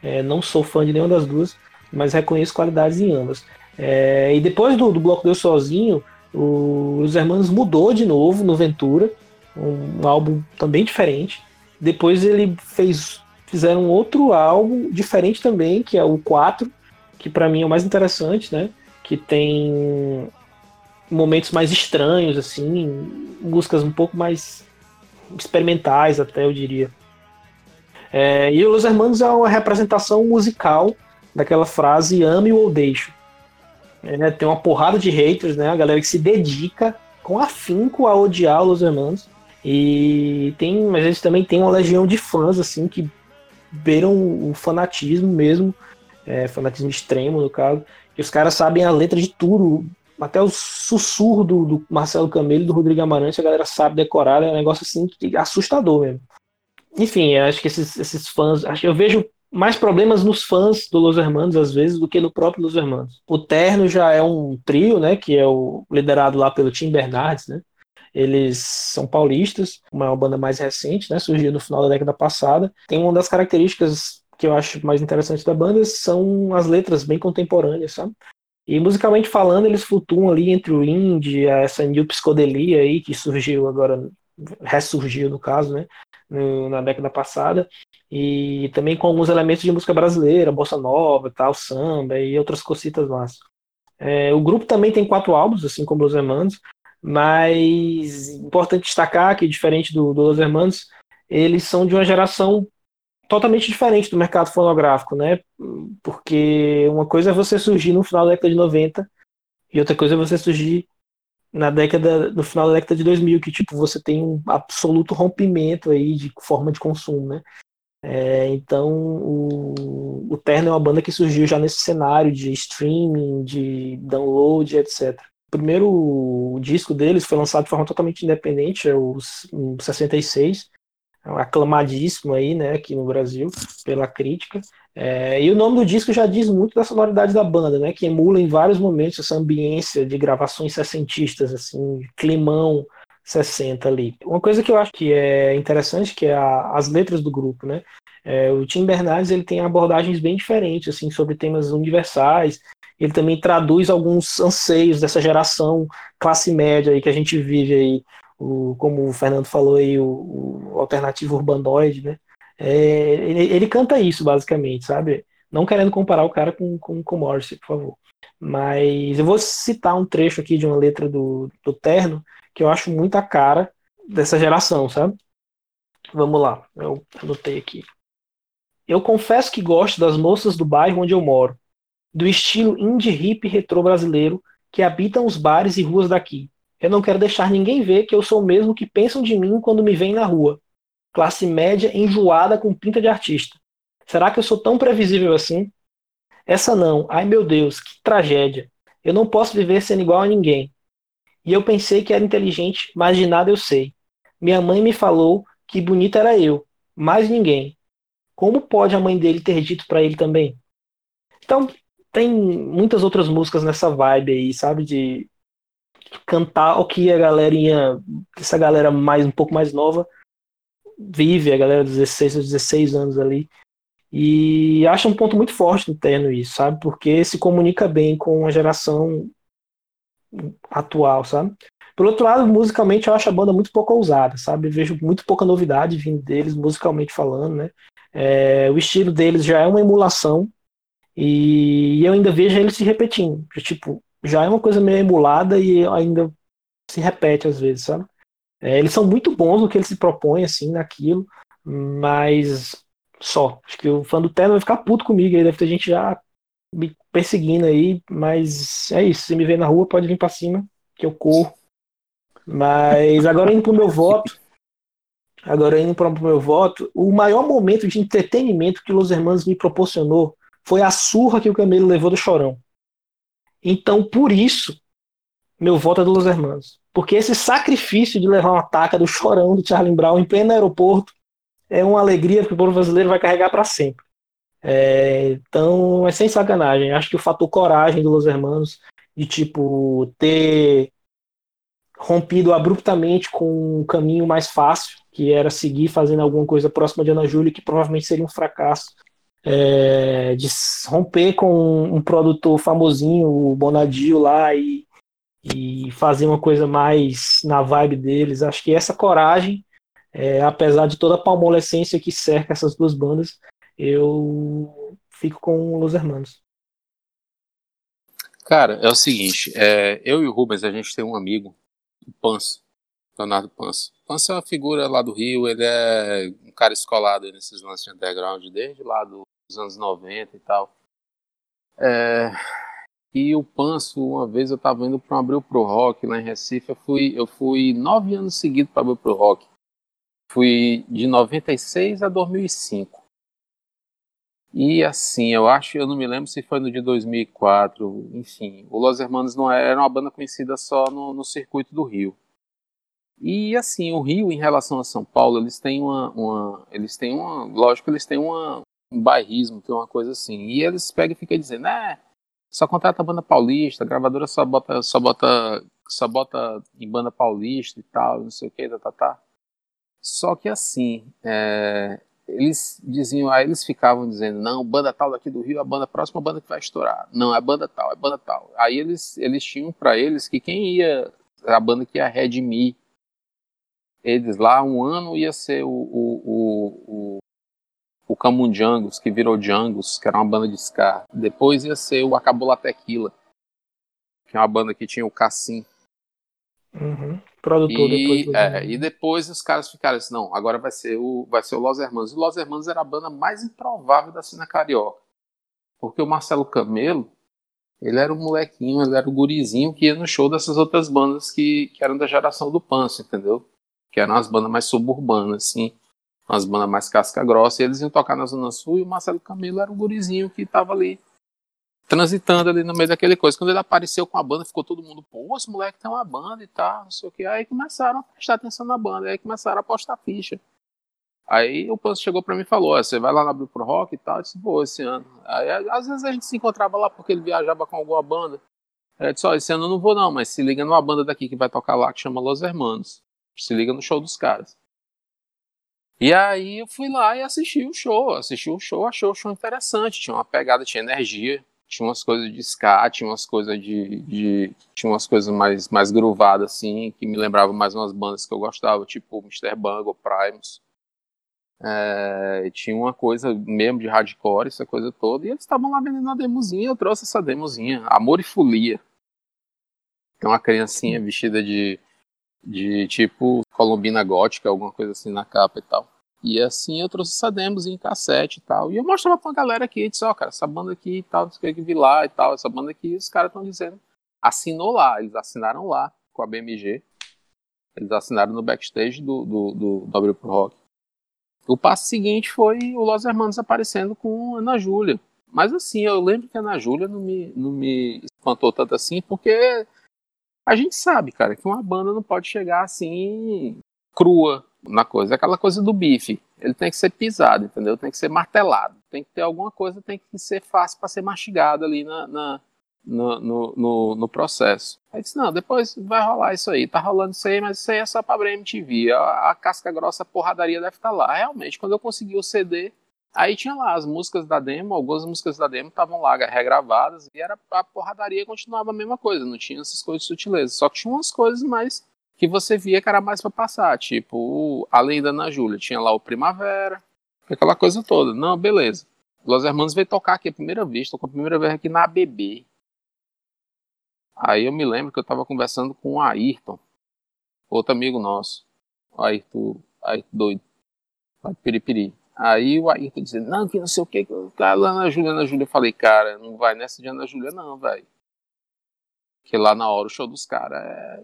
É, não sou fã de nenhuma das duas, mas reconheço qualidades em ambas. É, e depois do, do Bloco Deus Sozinho, o, os Hermanos mudou de novo no Ventura, um, um, álbum também diferente. Depois ele fez fizeram outro álbum diferente também, que é o 4, que para mim é o mais interessante, né? Que tem momentos mais estranhos, assim, músicas um pouco mais experimentais, até eu diria. É, e Los Hermanos é uma representação musical daquela frase ame ou deixo. É, tem uma porrada de haters, né? A galera que se dedica com afinco a odiar os Hermanos. E tem, mas eles também tem uma legião de fãs, assim, que beiram o fanatismo mesmo, é, fanatismo extremo, no caso. E os caras sabem a letra de tudo, até o sussurro do, do Marcelo Camelo e do Rodrigo Amarante, a galera sabe decorar, é um negócio assim assustador mesmo. Enfim, acho que esses, esses fãs, acho eu vejo mais problemas nos fãs do Los Hermanos, às vezes, do que no próprio Los Hermanos. O Terno já é um trio, né, que é o liderado lá pelo Tim Bernardes, né, eles são paulistas, uma banda mais recente, né, surgiu no final da década passada. Tem uma das características que eu acho mais interessantes da banda são as letras bem contemporâneas, sabe? E musicalmente falando, eles flutuam ali entre o indie, essa new psicodelia aí que surgiu agora, ressurgiu no caso, né, no, na década passada, e também com alguns elementos de música brasileira, bossa nova, tal, samba e outras cositas mais. É, o grupo também tem quatro álbuns, assim como os Hermanos, mas importante destacar que, diferente do, do Los Hermanos, eles são de uma geração totalmente diferente do mercado fonográfico, né? Porque uma coisa é você surgir no final da década de 90 e outra coisa é você surgir na década no final da década de 2000, que tipo você tem um absoluto rompimento aí de forma de consumo, né? É, então o, o Terno é uma banda que surgiu já nesse cenário de streaming, de download, etc. O primeiro disco deles foi lançado de forma totalmente independente, é o 66, aclamadíssimo aí, né, aqui no Brasil, pela crítica. É, e o nome do disco já diz muito da sonoridade da banda, né, que emula em vários momentos essa ambiência de gravações sessentistas, assim, climão 60 ali. Uma coisa que eu acho que é interessante, que é a, as letras do grupo, né, é, o Tim Bernardes ele tem abordagens bem diferentes, assim, sobre temas universais, ele também traduz alguns anseios dessa geração classe média aí que a gente vive aí, o, como o Fernando falou aí, o, o alternativo urbanoide, né? É, ele, ele, canta isso, basicamente, sabe? Não querendo comparar o cara com, com, com por favor. Mas eu vou citar um trecho aqui de uma letra do, do Terno que eu acho muito a cara dessa geração, sabe? Vamos lá, eu anotei aqui. Eu confesso que gosto das moças do bairro onde eu moro do estilo indie hip retrô brasileiro que habitam os bares e ruas daqui. Eu não quero deixar ninguém ver que eu sou o mesmo que pensam de mim quando me veem na rua. Classe média enjoada com pinta de artista. Será que eu sou tão previsível assim? Essa não. Ai meu Deus, que tragédia. Eu não posso viver sendo igual a ninguém. E eu pensei que era inteligente, mas de nada eu sei. Minha mãe me falou que bonita era eu, mais ninguém. Como pode a mãe dele ter dito para ele também? Então, tem muitas outras músicas nessa vibe aí, sabe? De cantar o que a galerinha, essa galera mais um pouco mais nova vive, a galera de 16 a 16 anos ali. E acha um ponto muito forte no terno isso, sabe? Porque se comunica bem com a geração atual, sabe? Por outro lado, musicalmente eu acho a banda muito pouco ousada, sabe? Vejo muito pouca novidade vindo deles, musicalmente falando, né? É, o estilo deles já é uma emulação e eu ainda vejo ele se repetindo. Tipo, já é uma coisa meio emulada e ainda se repete às vezes, sabe? É, eles são muito bons no que eles se propõem, assim, naquilo, mas só. Acho que o fã do Terno vai ficar puto comigo aí, deve ter gente já me perseguindo aí, mas é isso. Se me ver na rua, pode vir pra cima, que eu corro. Mas agora indo pro meu voto, agora indo para o meu voto, o maior momento de entretenimento que Los Hermanos me proporcionou foi a surra que o Camelo levou do Chorão. Então, por isso, meu voto é do Los Hermanos. Porque esse sacrifício de levar uma taca do chorão do Charlie Brown em pleno aeroporto é uma alegria que o povo brasileiro vai carregar para sempre. É, então, é sem sacanagem. Acho que o fator coragem do Los Hermanos, de tipo, ter rompido abruptamente com um caminho mais fácil, que era seguir fazendo alguma coisa próxima de Ana Júlia, que provavelmente seria um fracasso. É, de romper com um produtor famosinho, o Bonadio lá, e, e fazer uma coisa mais na vibe deles. Acho que essa coragem, é, apesar de toda a palmolescência que cerca essas duas bandas, eu fico com Los Hermanos. Cara, é o seguinte, é, eu e o Rubens, a gente tem um amigo, o Panso, Leonardo Panso. Panso é uma figura lá do Rio, ele é cara escolado nesses lances de underground desde lá dos anos 90 e tal. É, e o Panso, uma vez eu tava indo para um Abril Pro Rock lá em Recife, eu fui, eu fui nove anos seguidos para Abril Pro Rock. Fui de 96 a 2005. E assim, eu acho, eu não me lembro se foi no de 2004, enfim, o Los Hermanos não era, era uma banda conhecida só no, no, circuito do Rio. E assim, o Rio em relação a São Paulo, eles têm uma, uma eles têm uma, lógico, eles têm uma, um bairrismo, tem uma coisa assim. E eles pegam e ficam dizendo, é, só contrata banda paulista, a gravadora só bota, só bota, só bota em banda paulista e tal, não sei o que, tá, tá, tá. Só que assim, é, eles diziam, aí eles ficavam dizendo, não, banda tal daqui do Rio, a banda a próxima banda que vai estourar. Não, é banda tal, é banda tal. Aí eles, eles tinham para eles que quem ia, a banda que ia redimir eles lá um ano ia ser o, o, o, o, o Camundjangos, que virou Djangos, que era uma banda de ska. Depois ia ser o Acabou Tequila, que é uma banda que tinha o Cassim. Uhum produtor e, depois. É, e depois os caras ficaram assim, não, agora vai ser o, vai ser o Los Hermanos. O Los Hermanos era a banda mais improvável da cena carioca. Porque o Marcelo Camelo, ele era o molequinho, ele era o gurizinho que ia no show dessas outras bandas que, que eram da geração do Panço, entendeu? Que eram as bandas mais suburbanas, assim, as bandas mais casca grossa, e eles iam tocar na Zona Sul, e o Marcelo Camelo era o gurizinho que tava ali transitando ali no meio daquele coisa. Quando ele apareceu com a banda, ficou todo mundo, pô, esse moleque tem uma banda e tal, não sei o que. Aí começaram a prestar atenção na banda, aí começaram a postar ficha. Aí o Panso chegou para mim e falou: você vai lá na Blue Pro Rock e tal? Eu disse: vou esse ano. Aí às vezes a gente se encontrava lá porque ele viajava com alguma banda. Eu disse: ó, esse ano eu não vou não, mas se liga numa banda daqui que vai tocar lá que chama Los Hermanos. Se liga no show dos caras. E aí eu fui lá e assisti o show. Assisti o show, achei o show interessante. Tinha uma pegada, tinha energia tinha umas coisas de ska, tinha umas coisas de, de, tinha umas coisas mais mais groovadas assim, que me lembravam mais umas bandas que eu gostava, tipo Mr. Bungle, Primus. É, tinha uma coisa mesmo de hardcore, essa coisa toda, e eles estavam lá vendendo uma demozinha, eu trouxe essa demozinha, Amor e Folia. Tem uma criancinha vestida de, de tipo colombina gótica, alguma coisa assim na capa e tal. E assim eu trouxe essa demos em cassete e tal. E eu mostrava pra uma galera aqui, disse, ó, oh, cara, essa banda aqui e tal, que vi lá e tal, essa banda aqui, os caras estão dizendo. Assinou lá, eles assinaram lá com a BMG. Eles assinaram no backstage do, do, do, do Abril Pro Rock. O passo seguinte foi o Los Hermanos aparecendo com Ana Júlia. Mas assim, eu lembro que a Ana Júlia não me, não me espantou tanto assim, porque a gente sabe, cara, que uma banda não pode chegar assim crua, na coisa. É aquela coisa do bife. Ele tem que ser pisado, entendeu? Tem que ser martelado. Tem que ter alguma coisa, tem que ser fácil para ser mastigado ali na, na no, no, no, no, processo. Aí disse, não, depois vai rolar isso aí. Tá rolando isso aí, mas isso aí é só pra MTV. A, a casca grossa, porradaria deve estar tá lá. Realmente, quando eu consegui o CD, aí tinha lá as músicas da demo, algumas músicas da demo estavam lá regravadas, e era a porradaria continuava a mesma coisa, não tinha essas coisas de sutileza. Só que tinha umas coisas mais que você via que era mais para passar, tipo, além da Ana Júlia, tinha lá o Primavera, aquela coisa toda. Não, beleza. Los Hermanos veio tocar aqui a primeira vez, tocou a primeira vez aqui na ABB. Aí eu me lembro que eu tava conversando com o Ayrton, outro amigo nosso, o Ayrton, Ayrton doido, Ayrton Piripiri. Aí o Ayrton dizendo, não, que não sei o que, cara, lá na Júlia, Ana Júlia. Eu falei, cara, não vai nessa de Ana Júlia não, velho. Que lá na hora o show dos caras é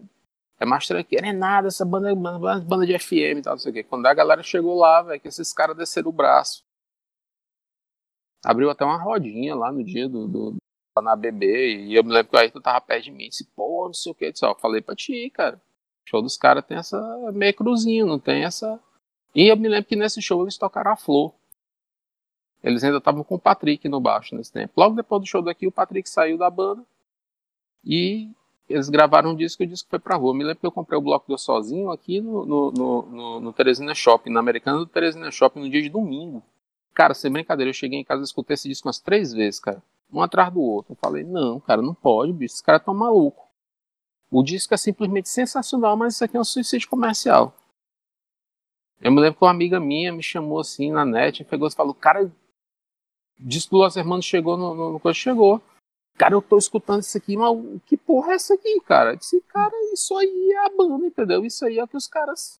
é mais tranquilo, é nada, essa banda, banda, banda de FM e tal, não sei o quê. Quando a galera chegou lá, velho, que esses caras desceram o braço. Abriu até uma rodinha lá no dia do, do, na BB, e eu me lembro que o Ayrton tava perto de mim, disse, pô, não sei o que, eu disse, ó, falei pra ti, cara. Show dos caras tem essa meio cruzinho, não tem essa. E eu me lembro que nesse show eles tocaram a flor. Eles ainda estavam com o Patrick no baixo nesse tempo. Logo depois do show daqui, o Patrick saiu da banda e eles gravaram um disco e o disco foi pra rua. Eu me lembro que eu comprei o bloco do Sozinho aqui no, no, no, no, Teresina Shopping, na Americana do Teresina Shopping, no dia de domingo. Cara, sem brincadeira, eu cheguei em casa e escutei esse disco umas três vezes, cara. Um atrás do outro. Eu falei, não, cara, não pode, bicho. Esses caras tão malucos. O disco é simplesmente sensacional, mas isso aqui é um suicídio comercial. Eu me lembro que uma amiga minha me chamou assim na net, pegou e falou, cara, o disco do Los Hermanos chegou no, no, no chegou. Cara, eu tô escutando isso aqui, mas que porra é essa aqui, cara? Esse cara, isso aí é a banda, entendeu? Isso aí é o que os caras.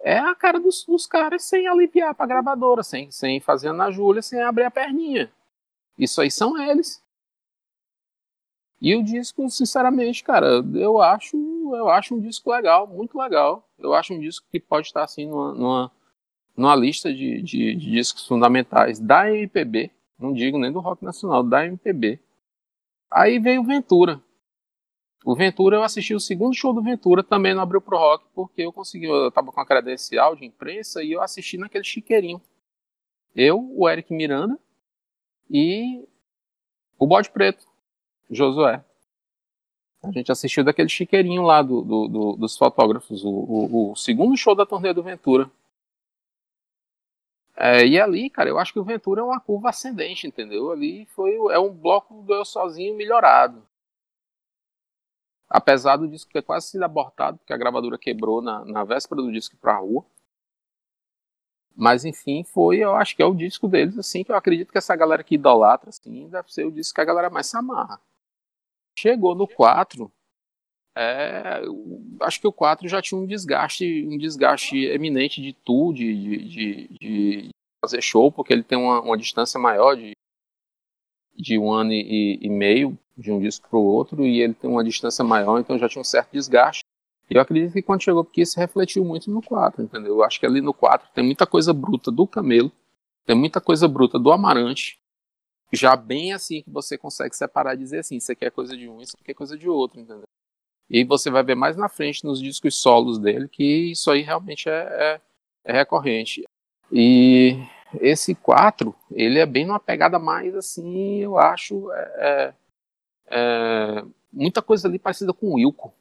É a cara dos, dos caras sem aliviar pra gravadora, sem, sem fazer na Júlia, sem abrir a perninha. Isso aí são eles. E o disco, sinceramente, cara, eu acho, eu acho um disco legal, muito legal. Eu acho um disco que pode estar assim numa, numa, numa lista de, de, de discos fundamentais da MPB, não digo nem do rock nacional, da MPB. Aí veio o Ventura. O Ventura, eu assisti o segundo show do Ventura, também não abriu pro rock, porque eu consegui, eu tava com a credencial de imprensa e eu assisti naquele chiqueirinho. Eu, o Eric Miranda e o Bode Preto, Josué. A gente assistiu daquele chiqueirinho lá do, do, do dos fotógrafos, o, o, o, segundo show da turnê do Ventura. É, e ali, cara, eu acho que o Ventura é uma curva ascendente, entendeu? Ali foi é um bloco do eu sozinho melhorado. Apesar do disco ter quase sido abortado, porque a gravadora quebrou na, na véspera do disco pra rua. Mas enfim, foi, eu acho que é o disco deles, assim, que eu acredito que essa galera que idolatra, assim, deve ser o disco que a galera mais se amarra. Chegou no 4, é, acho que o 4 já tinha um desgaste, um desgaste eminente de tudo, de, de, de, fazer show, porque ele tem uma, uma distância maior de, de um ano e, e meio de um disco para o outro, e ele tem uma distância maior, então já tinha um certo desgaste. Eu acredito que quando chegou porque isso refletiu muito no 4, entendeu? Eu acho que ali no 4 tem muita coisa bruta do Camelo, tem muita coisa bruta do Amarante, já bem assim que você consegue separar e dizer assim, isso aqui é coisa de um, isso aqui é coisa de outro, entendeu? E você vai ver mais na frente nos discos solos dele que isso aí realmente é, é, é recorrente. E esse 4, ele é bem numa pegada mais assim, eu acho, é, é, é, muita coisa ali parecida com o Wilco.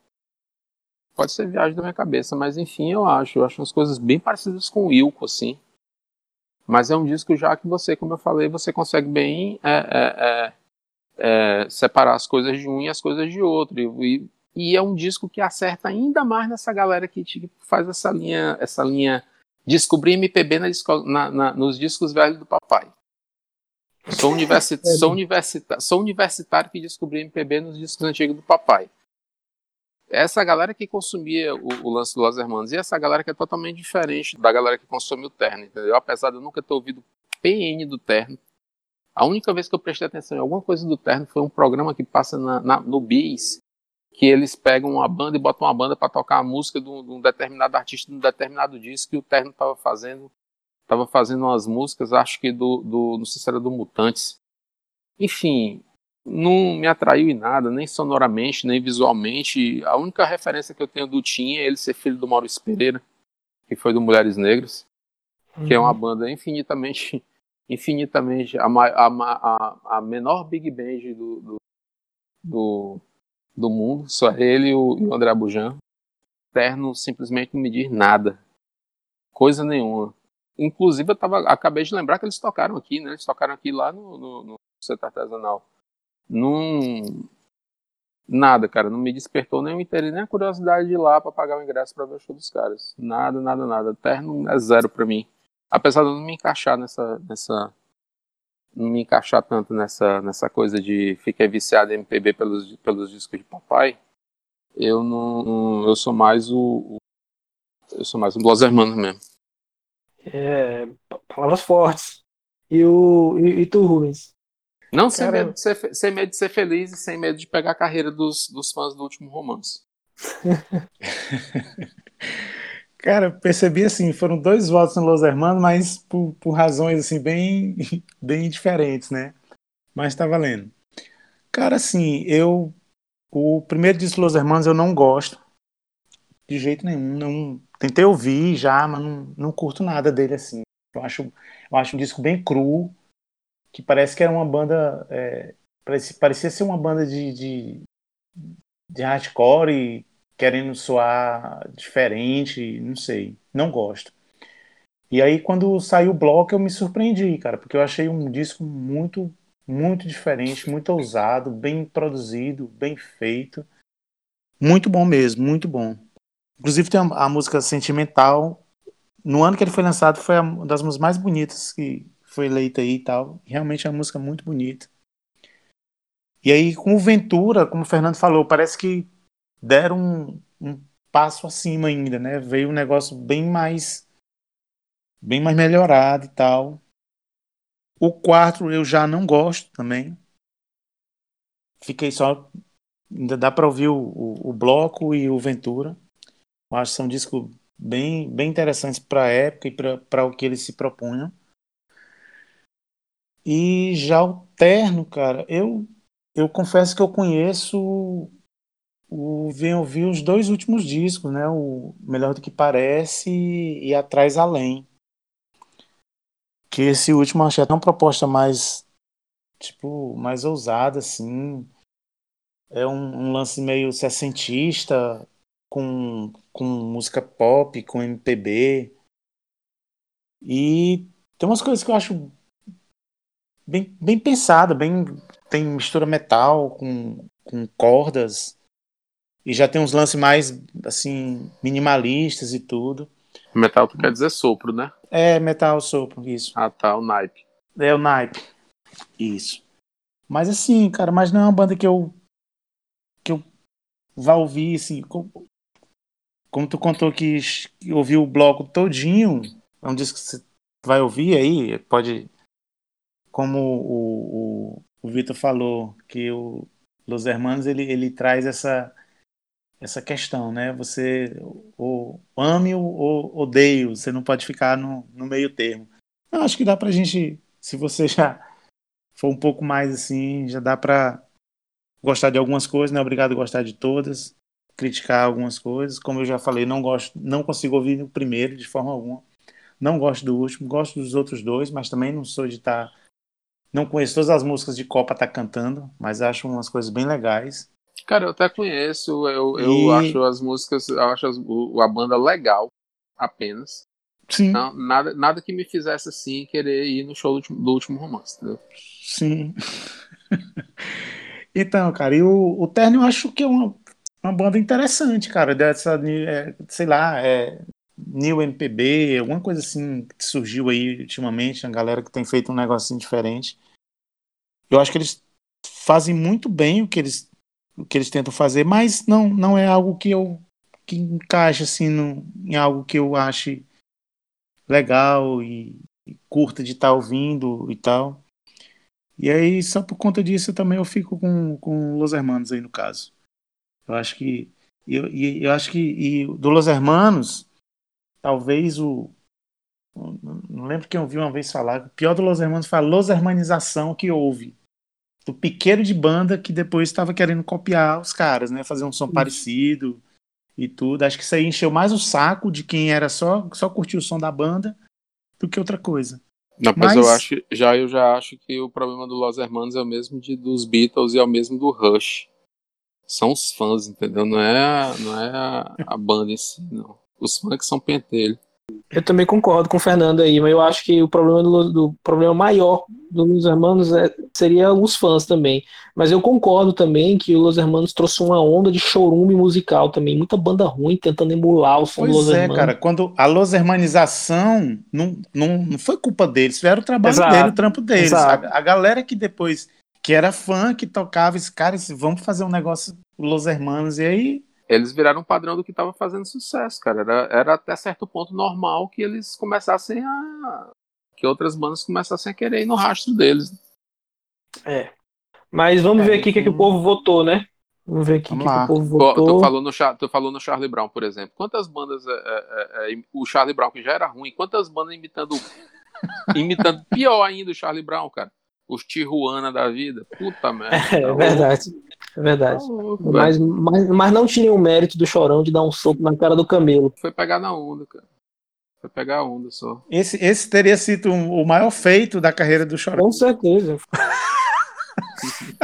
Pode ser viagem da minha cabeça, mas enfim, eu acho. Eu acho umas coisas bem parecidas com o Wilco, assim. Mas é um disco já que você, como eu falei, você consegue bem é, é, é, separar as coisas de um e as coisas de outro. E, e é um disco que acerta ainda mais nessa galera que faz essa linha, essa linha descobrir MPB na, na, na, nos discos velhos do papai. Sou, universi é, sou, universita sou universitário que descobri MPB nos discos antigos do papai. Essa galera que consumia o, o lance do Los Hermanos e essa galera que é totalmente diferente da galera que consome o terno, entendeu? Apesar de eu nunca ter ouvido PN do terno, a única vez que eu prestei atenção em alguma coisa do terno foi um programa que passa na, na, no BIS, que eles pegam uma banda e botam uma banda para tocar a música de um, de um, determinado artista de um determinado disco que o Terno estava fazendo estava fazendo umas músicas, acho que do, do não sei se era do Mutantes. Enfim, não me atraiu em nada, nem sonoramente, nem visualmente. A única referência que eu tenho do Tim é ele ser filho do Maurício Pereira, que foi do Mulheres Negras, uhum. que é uma uhum. banda infinitamente, infinitamente a, a, a, a menor big band do, do, do do mundo, só ele e o, e o André Abujan. Terno simplesmente não me diz nada. Coisa nenhuma. Inclusive, eu tava, acabei de lembrar que eles tocaram aqui, né? Eles tocaram aqui lá no, no, no setor artesanal. Num. Nada, cara. Não me despertou nem o interesse, nem a curiosidade de ir lá para pagar o ingresso para ver o show dos caras. Nada, nada, nada. Terno é zero para mim. Apesar de eu não me encaixar nessa, nessa, não me encaixar tanto nessa, nessa coisa de ficar viciado em MPB pelos, pelos discos de papai, eu não. Eu sou mais o. Eu sou mais um Los Hermanos mesmo. É, palavras fortes. E, o, e, e tu, Rubens? Não sem medo, de ser, sem medo de ser feliz e sem medo de pegar a carreira dos, dos fãs do último romance. Cara, percebi assim, foram dois votos no Los Hermanos, mas por, por razões assim bem, bem diferentes, né? Mas tá valendo. Cara, assim, eu. O primeiro disco Los Hermanos eu não gosto. De jeito nenhum. Não, tentei ouvir já, mas não, não curto nada dele assim. Eu acho, eu acho um disco bem cru, que parece que era uma banda. É, parecia, parecia ser uma banda de, de, de hardcore e querendo soar diferente, não sei. Não gosto. E aí, quando saiu o bloco, eu me surpreendi, cara, porque eu achei um disco muito, muito diferente, muito ousado, bem produzido, bem feito. Muito bom mesmo, muito bom. Inclusive, tem a, a música Sentimental. No ano que ele foi lançado, foi uma das músicas mais bonitas que foi eleita aí e tal. Realmente é uma música muito bonita. E aí, com o Ventura, como o Fernando falou, parece que deram um, um passo acima ainda, né? Veio um negócio bem mais bem mais melhorado e tal. O quarto eu já não gosto também. Fiquei só. Ainda dá para ouvir o, o, o, bloco e o Ventura. Eu acho que são discos bem, bem interessantes para a época e para o que eles se propunham. E já o Terno, cara, eu, eu confesso que eu conheço o Vem Ouvir os dois últimos discos, né? O Melhor do que Parece e Atrás Além que esse último achei até uma proposta mais tipo mais ousada assim é um, um lance meio sessentista com, com música pop com MPB e tem umas coisas que eu acho bem, bem pensada bem tem mistura metal com, com cordas e já tem uns lances mais assim minimalistas e tudo Metal tu quer dizer sopro, né? É, metal sopro, isso. Ah, tá, o naipe. É o naipe. Isso. Mas assim, cara, mas não é uma banda que eu que eu vá ouvir assim, como, como tu contou que, que ouviu o bloco todinho, é um disco que você vai ouvir aí, pode como o, o, o Vitor falou, que o Los Hermanos ele, ele traz essa essa questão, né? Você ou ame ou odeie, você não pode ficar no, no meio termo. Eu acho que dá pra gente, se você já for um pouco mais assim, já dá pra gostar de algumas coisas, não é obrigado a gostar de todas, criticar algumas coisas. Como eu já falei, não gosto, não consigo ouvir o primeiro de forma alguma. Não gosto do último, gosto dos outros dois, mas também não sou de estar. Tá, não conheço todas as músicas de Copa tá cantando, mas acho umas coisas bem legais. Cara, eu até conheço, eu, eu e... acho as músicas, eu acho as, a banda legal, apenas. Sim. Não, nada, nada que me fizesse assim querer ir no show do último, do último romance, entendeu? Sim. então, cara, e o, o Terno eu acho que é uma, uma banda interessante, cara, dessa, é, sei lá, é, New MPB, alguma coisa assim que surgiu aí ultimamente, a galera que tem feito um negocinho diferente. Eu acho que eles fazem muito bem o que eles o que eles tentam fazer, mas não, não é algo que eu que encaixa assim no, em algo que eu ache legal e, e curta de estar tá ouvindo e tal. E aí, só por conta disso, também eu fico com, com Los Hermanos aí no caso. Eu acho que. Eu, eu acho que. E do Los Hermanos, talvez o. Não lembro quem ouviu uma vez falar. O pior do Los Hermanos foi a Los Hermanização que houve do piqueiro de banda que depois estava querendo copiar os caras, né? Fazer um som isso. parecido e tudo. Acho que isso aí encheu mais o saco de quem era só só curtir o som da banda do que outra coisa. Não, mas, mas, eu acho, já eu já acho que o problema do Los Hermanos é o mesmo de, dos Beatles e é o mesmo do Rush. São os fãs, entendeu? Não é, não é a, a banda em si, não. Os fãs que são pentelho. Eu também concordo com o Fernando aí, mas eu acho que o problema do, do problema maior do Los Hermanos é, seria os fãs também. Mas eu concordo também que o Los Hermanos trouxe uma onda de chorume musical também, muita banda ruim tentando emular o som pois do Los é, Hermanos. cara, quando a Los Hermanização não, não, não foi culpa deles, fizeram o trabalho Exato. dele, o trampo deles. A, a, galera que depois que era fã, que tocava esse cara, disse, vamos fazer um negócio Los Hermanos e aí eles viraram um padrão do que estava fazendo sucesso, cara. Era, era até certo ponto normal que eles começassem a. que outras bandas começassem a querer ir no rastro deles. É. Mas vamos é, ver aqui o que, que, o povo votou, né? Vamos ver aqui o que, que, o povo votou. Tu falou, no, tu falou no Charlie Brown, por exemplo. Quantas bandas. É, é, é, é o Charlie Brown, que já era ruim, quantas bandas imitando. imitando pior ainda o Charlie Brown, cara? Os Tijuana da vida. Puta merda. É, é verdade. É verdade. Tá mas, mas, mas não tinha o mérito do chorão de dar um soco na cara do camelo. Foi pegar na onda, cara. Foi pegar a onda só. Esse, esse teria sido o maior feito da carreira do chorão. Com certeza.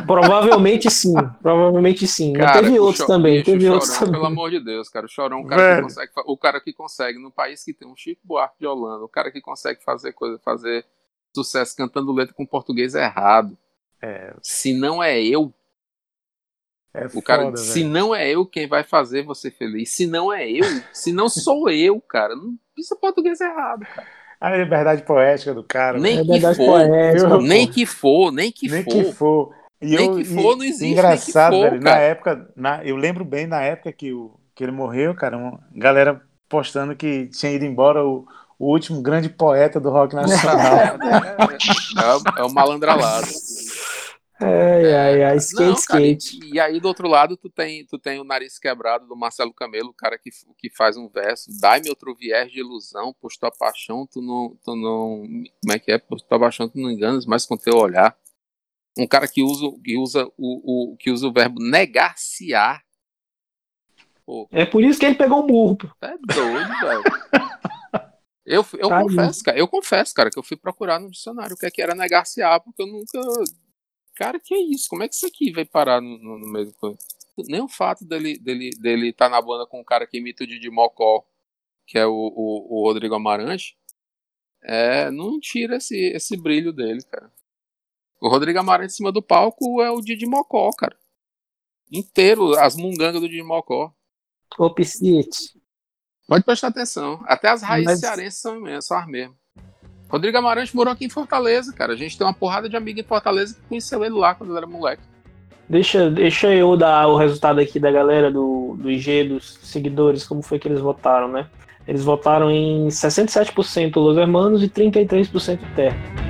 Provavelmente sim. Provavelmente sim. Cara, teve outros também. Teve chorão, outros também. Pelo amor de Deus, cara. O Chorão, o cara, que consegue, o cara que consegue, no país que tem um Chico Buarque de Holanda, o cara que consegue fazer coisa, fazer sucesso cantando letra com português errado. É. Se não é eu. É o cara, foda, se não é eu quem vai fazer você feliz, se não é eu, se não sou eu, cara, não pisa português errado, cara. A liberdade poética do cara. Nem que for, poética, nem que for, nem que nem for. Que for. E nem eu, que for, não existe. Engraçado, for, velho. Na época, na, eu lembro bem na época que, o, que ele morreu, cara, uma galera postando que tinha ido embora o, o último grande poeta do rock nacional. é, é, é, o malandralado. Ai, ai, ai, skate, Não, cara, skate. E, e, aí do outro lado tu tem, tu tem o nariz quebrado do Marcelo Camelo, o cara que, que faz um verso, dai-me outro viés de ilusão, pois tua paixão tu não, tu não, como é que é, pois tua paixão tu não enganas mais com teu olhar. Um cara que usa, que usa, o, o, que usa o verbo negar-se-á. É por isso que ele pegou o burro. É doido, velho. Eu, eu confesso, cara, eu confesso, cara, que eu fui procurar no dicionário o que, é que era negar-se-á, porque eu nunca Cara, que é isso? Como é que isso aqui vai parar no, no, no meio do coisa? Nem o fato dele dele dele estar tá na banda com um cara que imita o Didi Mocó, que é o, o, o Rodrigo Amarante, é, não tira esse, esse brilho dele, cara. O Rodrigo Amarante em cima do palco é o Didi Mocó, cara. Inteiro, as mungangas do Didi Mocó. O Piscite. Pode prestar atenção. Até as raízes Mas... cearenses são, são as mesmas. Rodrigo Amarante morou aqui em Fortaleza, cara. A gente tem uma porrada de amigo em Fortaleza que conheceu ele lá quando ele era moleque. Deixa, deixa eu dar o resultado aqui da galera do, do IG, dos seguidores, como foi que eles votaram, né? Eles votaram em 67% Los Hermanos e 33% Terra.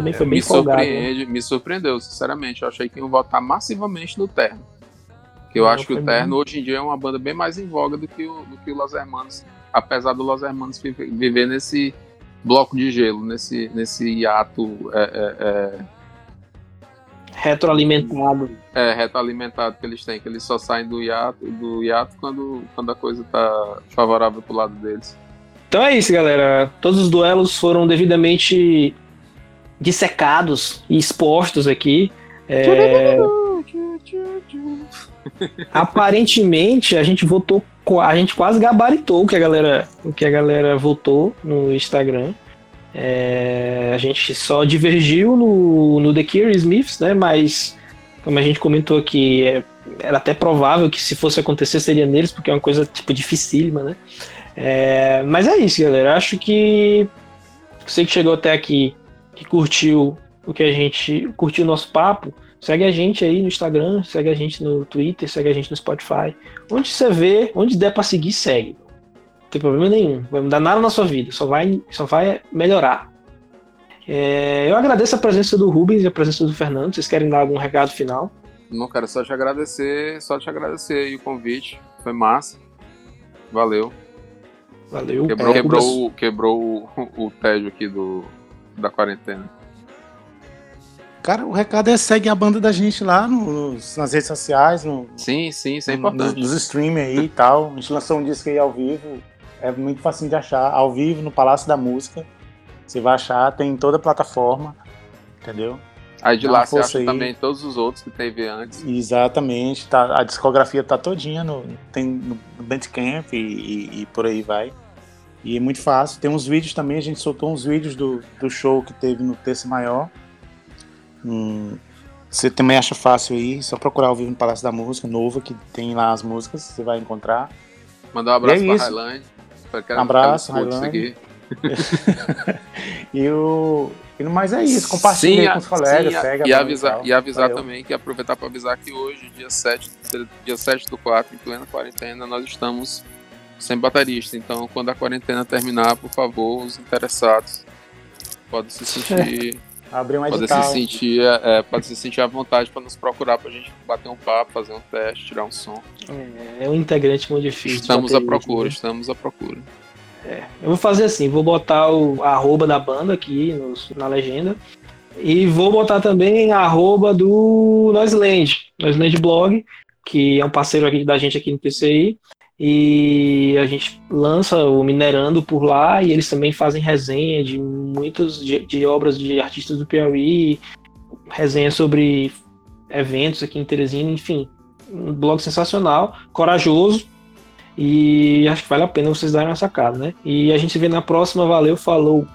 Também foi bem me folgado. Surpreende, né? Me surpreendeu, sinceramente. Eu achei que iam votar massivamente no Terno. Que eu Não, acho que o Terno bem... hoje em dia é uma banda bem mais em voga do que o, do que o Los Hermanos, apesar do Los Hermanos viver nesse bloco de gelo, nesse, nesse hiato. É, é, é... Retroalimentado. É, retroalimentado que eles têm, que eles só saem do hiato, do hiato quando, quando a coisa tá favorável pro lado deles. Então é isso, galera. Todos os duelos foram devidamente dissecados e expostos aqui. É... Aparentemente a gente votou, a gente quase gabaritou o que a galera, o que a galera votou no Instagram. É... a gente só divergiu no, no The Cure Smiths, né? Mas como a gente comentou aqui, é, era até provável que se fosse acontecer seria neles, porque é uma coisa tipo dificílima, né? É, mas é isso, galera. Acho que você que chegou até aqui que curtiu o que a gente curtiu o nosso papo, segue a gente aí no Instagram, segue a gente no Twitter, segue a gente no Spotify. Onde você vê, onde der para seguir, segue. Não tem problema nenhum. Vai mudar nada na sua vida, só vai, só vai melhorar. É, eu agradeço a presença do Rubens e a presença do Fernando. Vocês querem dar algum recado final? Não, cara, só te agradecer, só te agradecer aí o convite. Foi massa. Valeu. Valeu. Quebrou, é, quebrou, o, quebrou o, o tédio aqui do, da quarentena? Cara, o recado é segue a banda da gente lá nos, nas redes sociais. No, sim, sim, isso é importante. Nos, nos streaming aí e tal. A gente lançou um disco aí ao vivo. É muito fácil de achar. Ao vivo, no Palácio da Música. Você vai achar, tem em toda a plataforma. Entendeu? Aí de Dá lá você acha aí. também todos os outros que teve antes. Exatamente. Tá, a discografia tá todinha no, tem no Bandcamp e, e, e por aí vai. E é muito fácil. Tem uns vídeos também, a gente soltou uns vídeos do, do show que teve no Terço Maior. Hum, você também acha fácil aí, só procurar ao vivo no Palácio da Música, novo, que tem lá as músicas, você vai encontrar. Mandar um abraço é pra Highland. Um abraço, Highland. e o. E mais é isso, compartilhe com os colegas, sim, segue e, avisar, e avisar também que aproveitar para avisar que hoje, dia 7, dia 7 do 4, em plena quarentena, nós estamos sem baterista. Então, quando a quarentena terminar, por favor, os interessados podem se sentir Abrir um Pode se sentir, é, é, pode se sentir à vontade para nos procurar pra gente bater um papo, fazer um teste, tirar um som. É um integrante muito difícil. Estamos à procura, isso, estamos à procura. né? Eu vou fazer assim, vou botar o arroba da banda aqui nos- na legenda. E vou botar também a arroba do Noisland, Noisland Blog, que é um parceiro aqui da gente aqui no PCI. E a gente lança o Minerando por lá e eles também fazem resenha de muitas de, de obras de artistas do Piauí, resenha sobre eventos aqui em Teresina, enfim. Um blog sensacional, corajoso. E acho que vale a pena vocês darem uma sacada, né? E a gente se vê na próxima. Valeu, falou!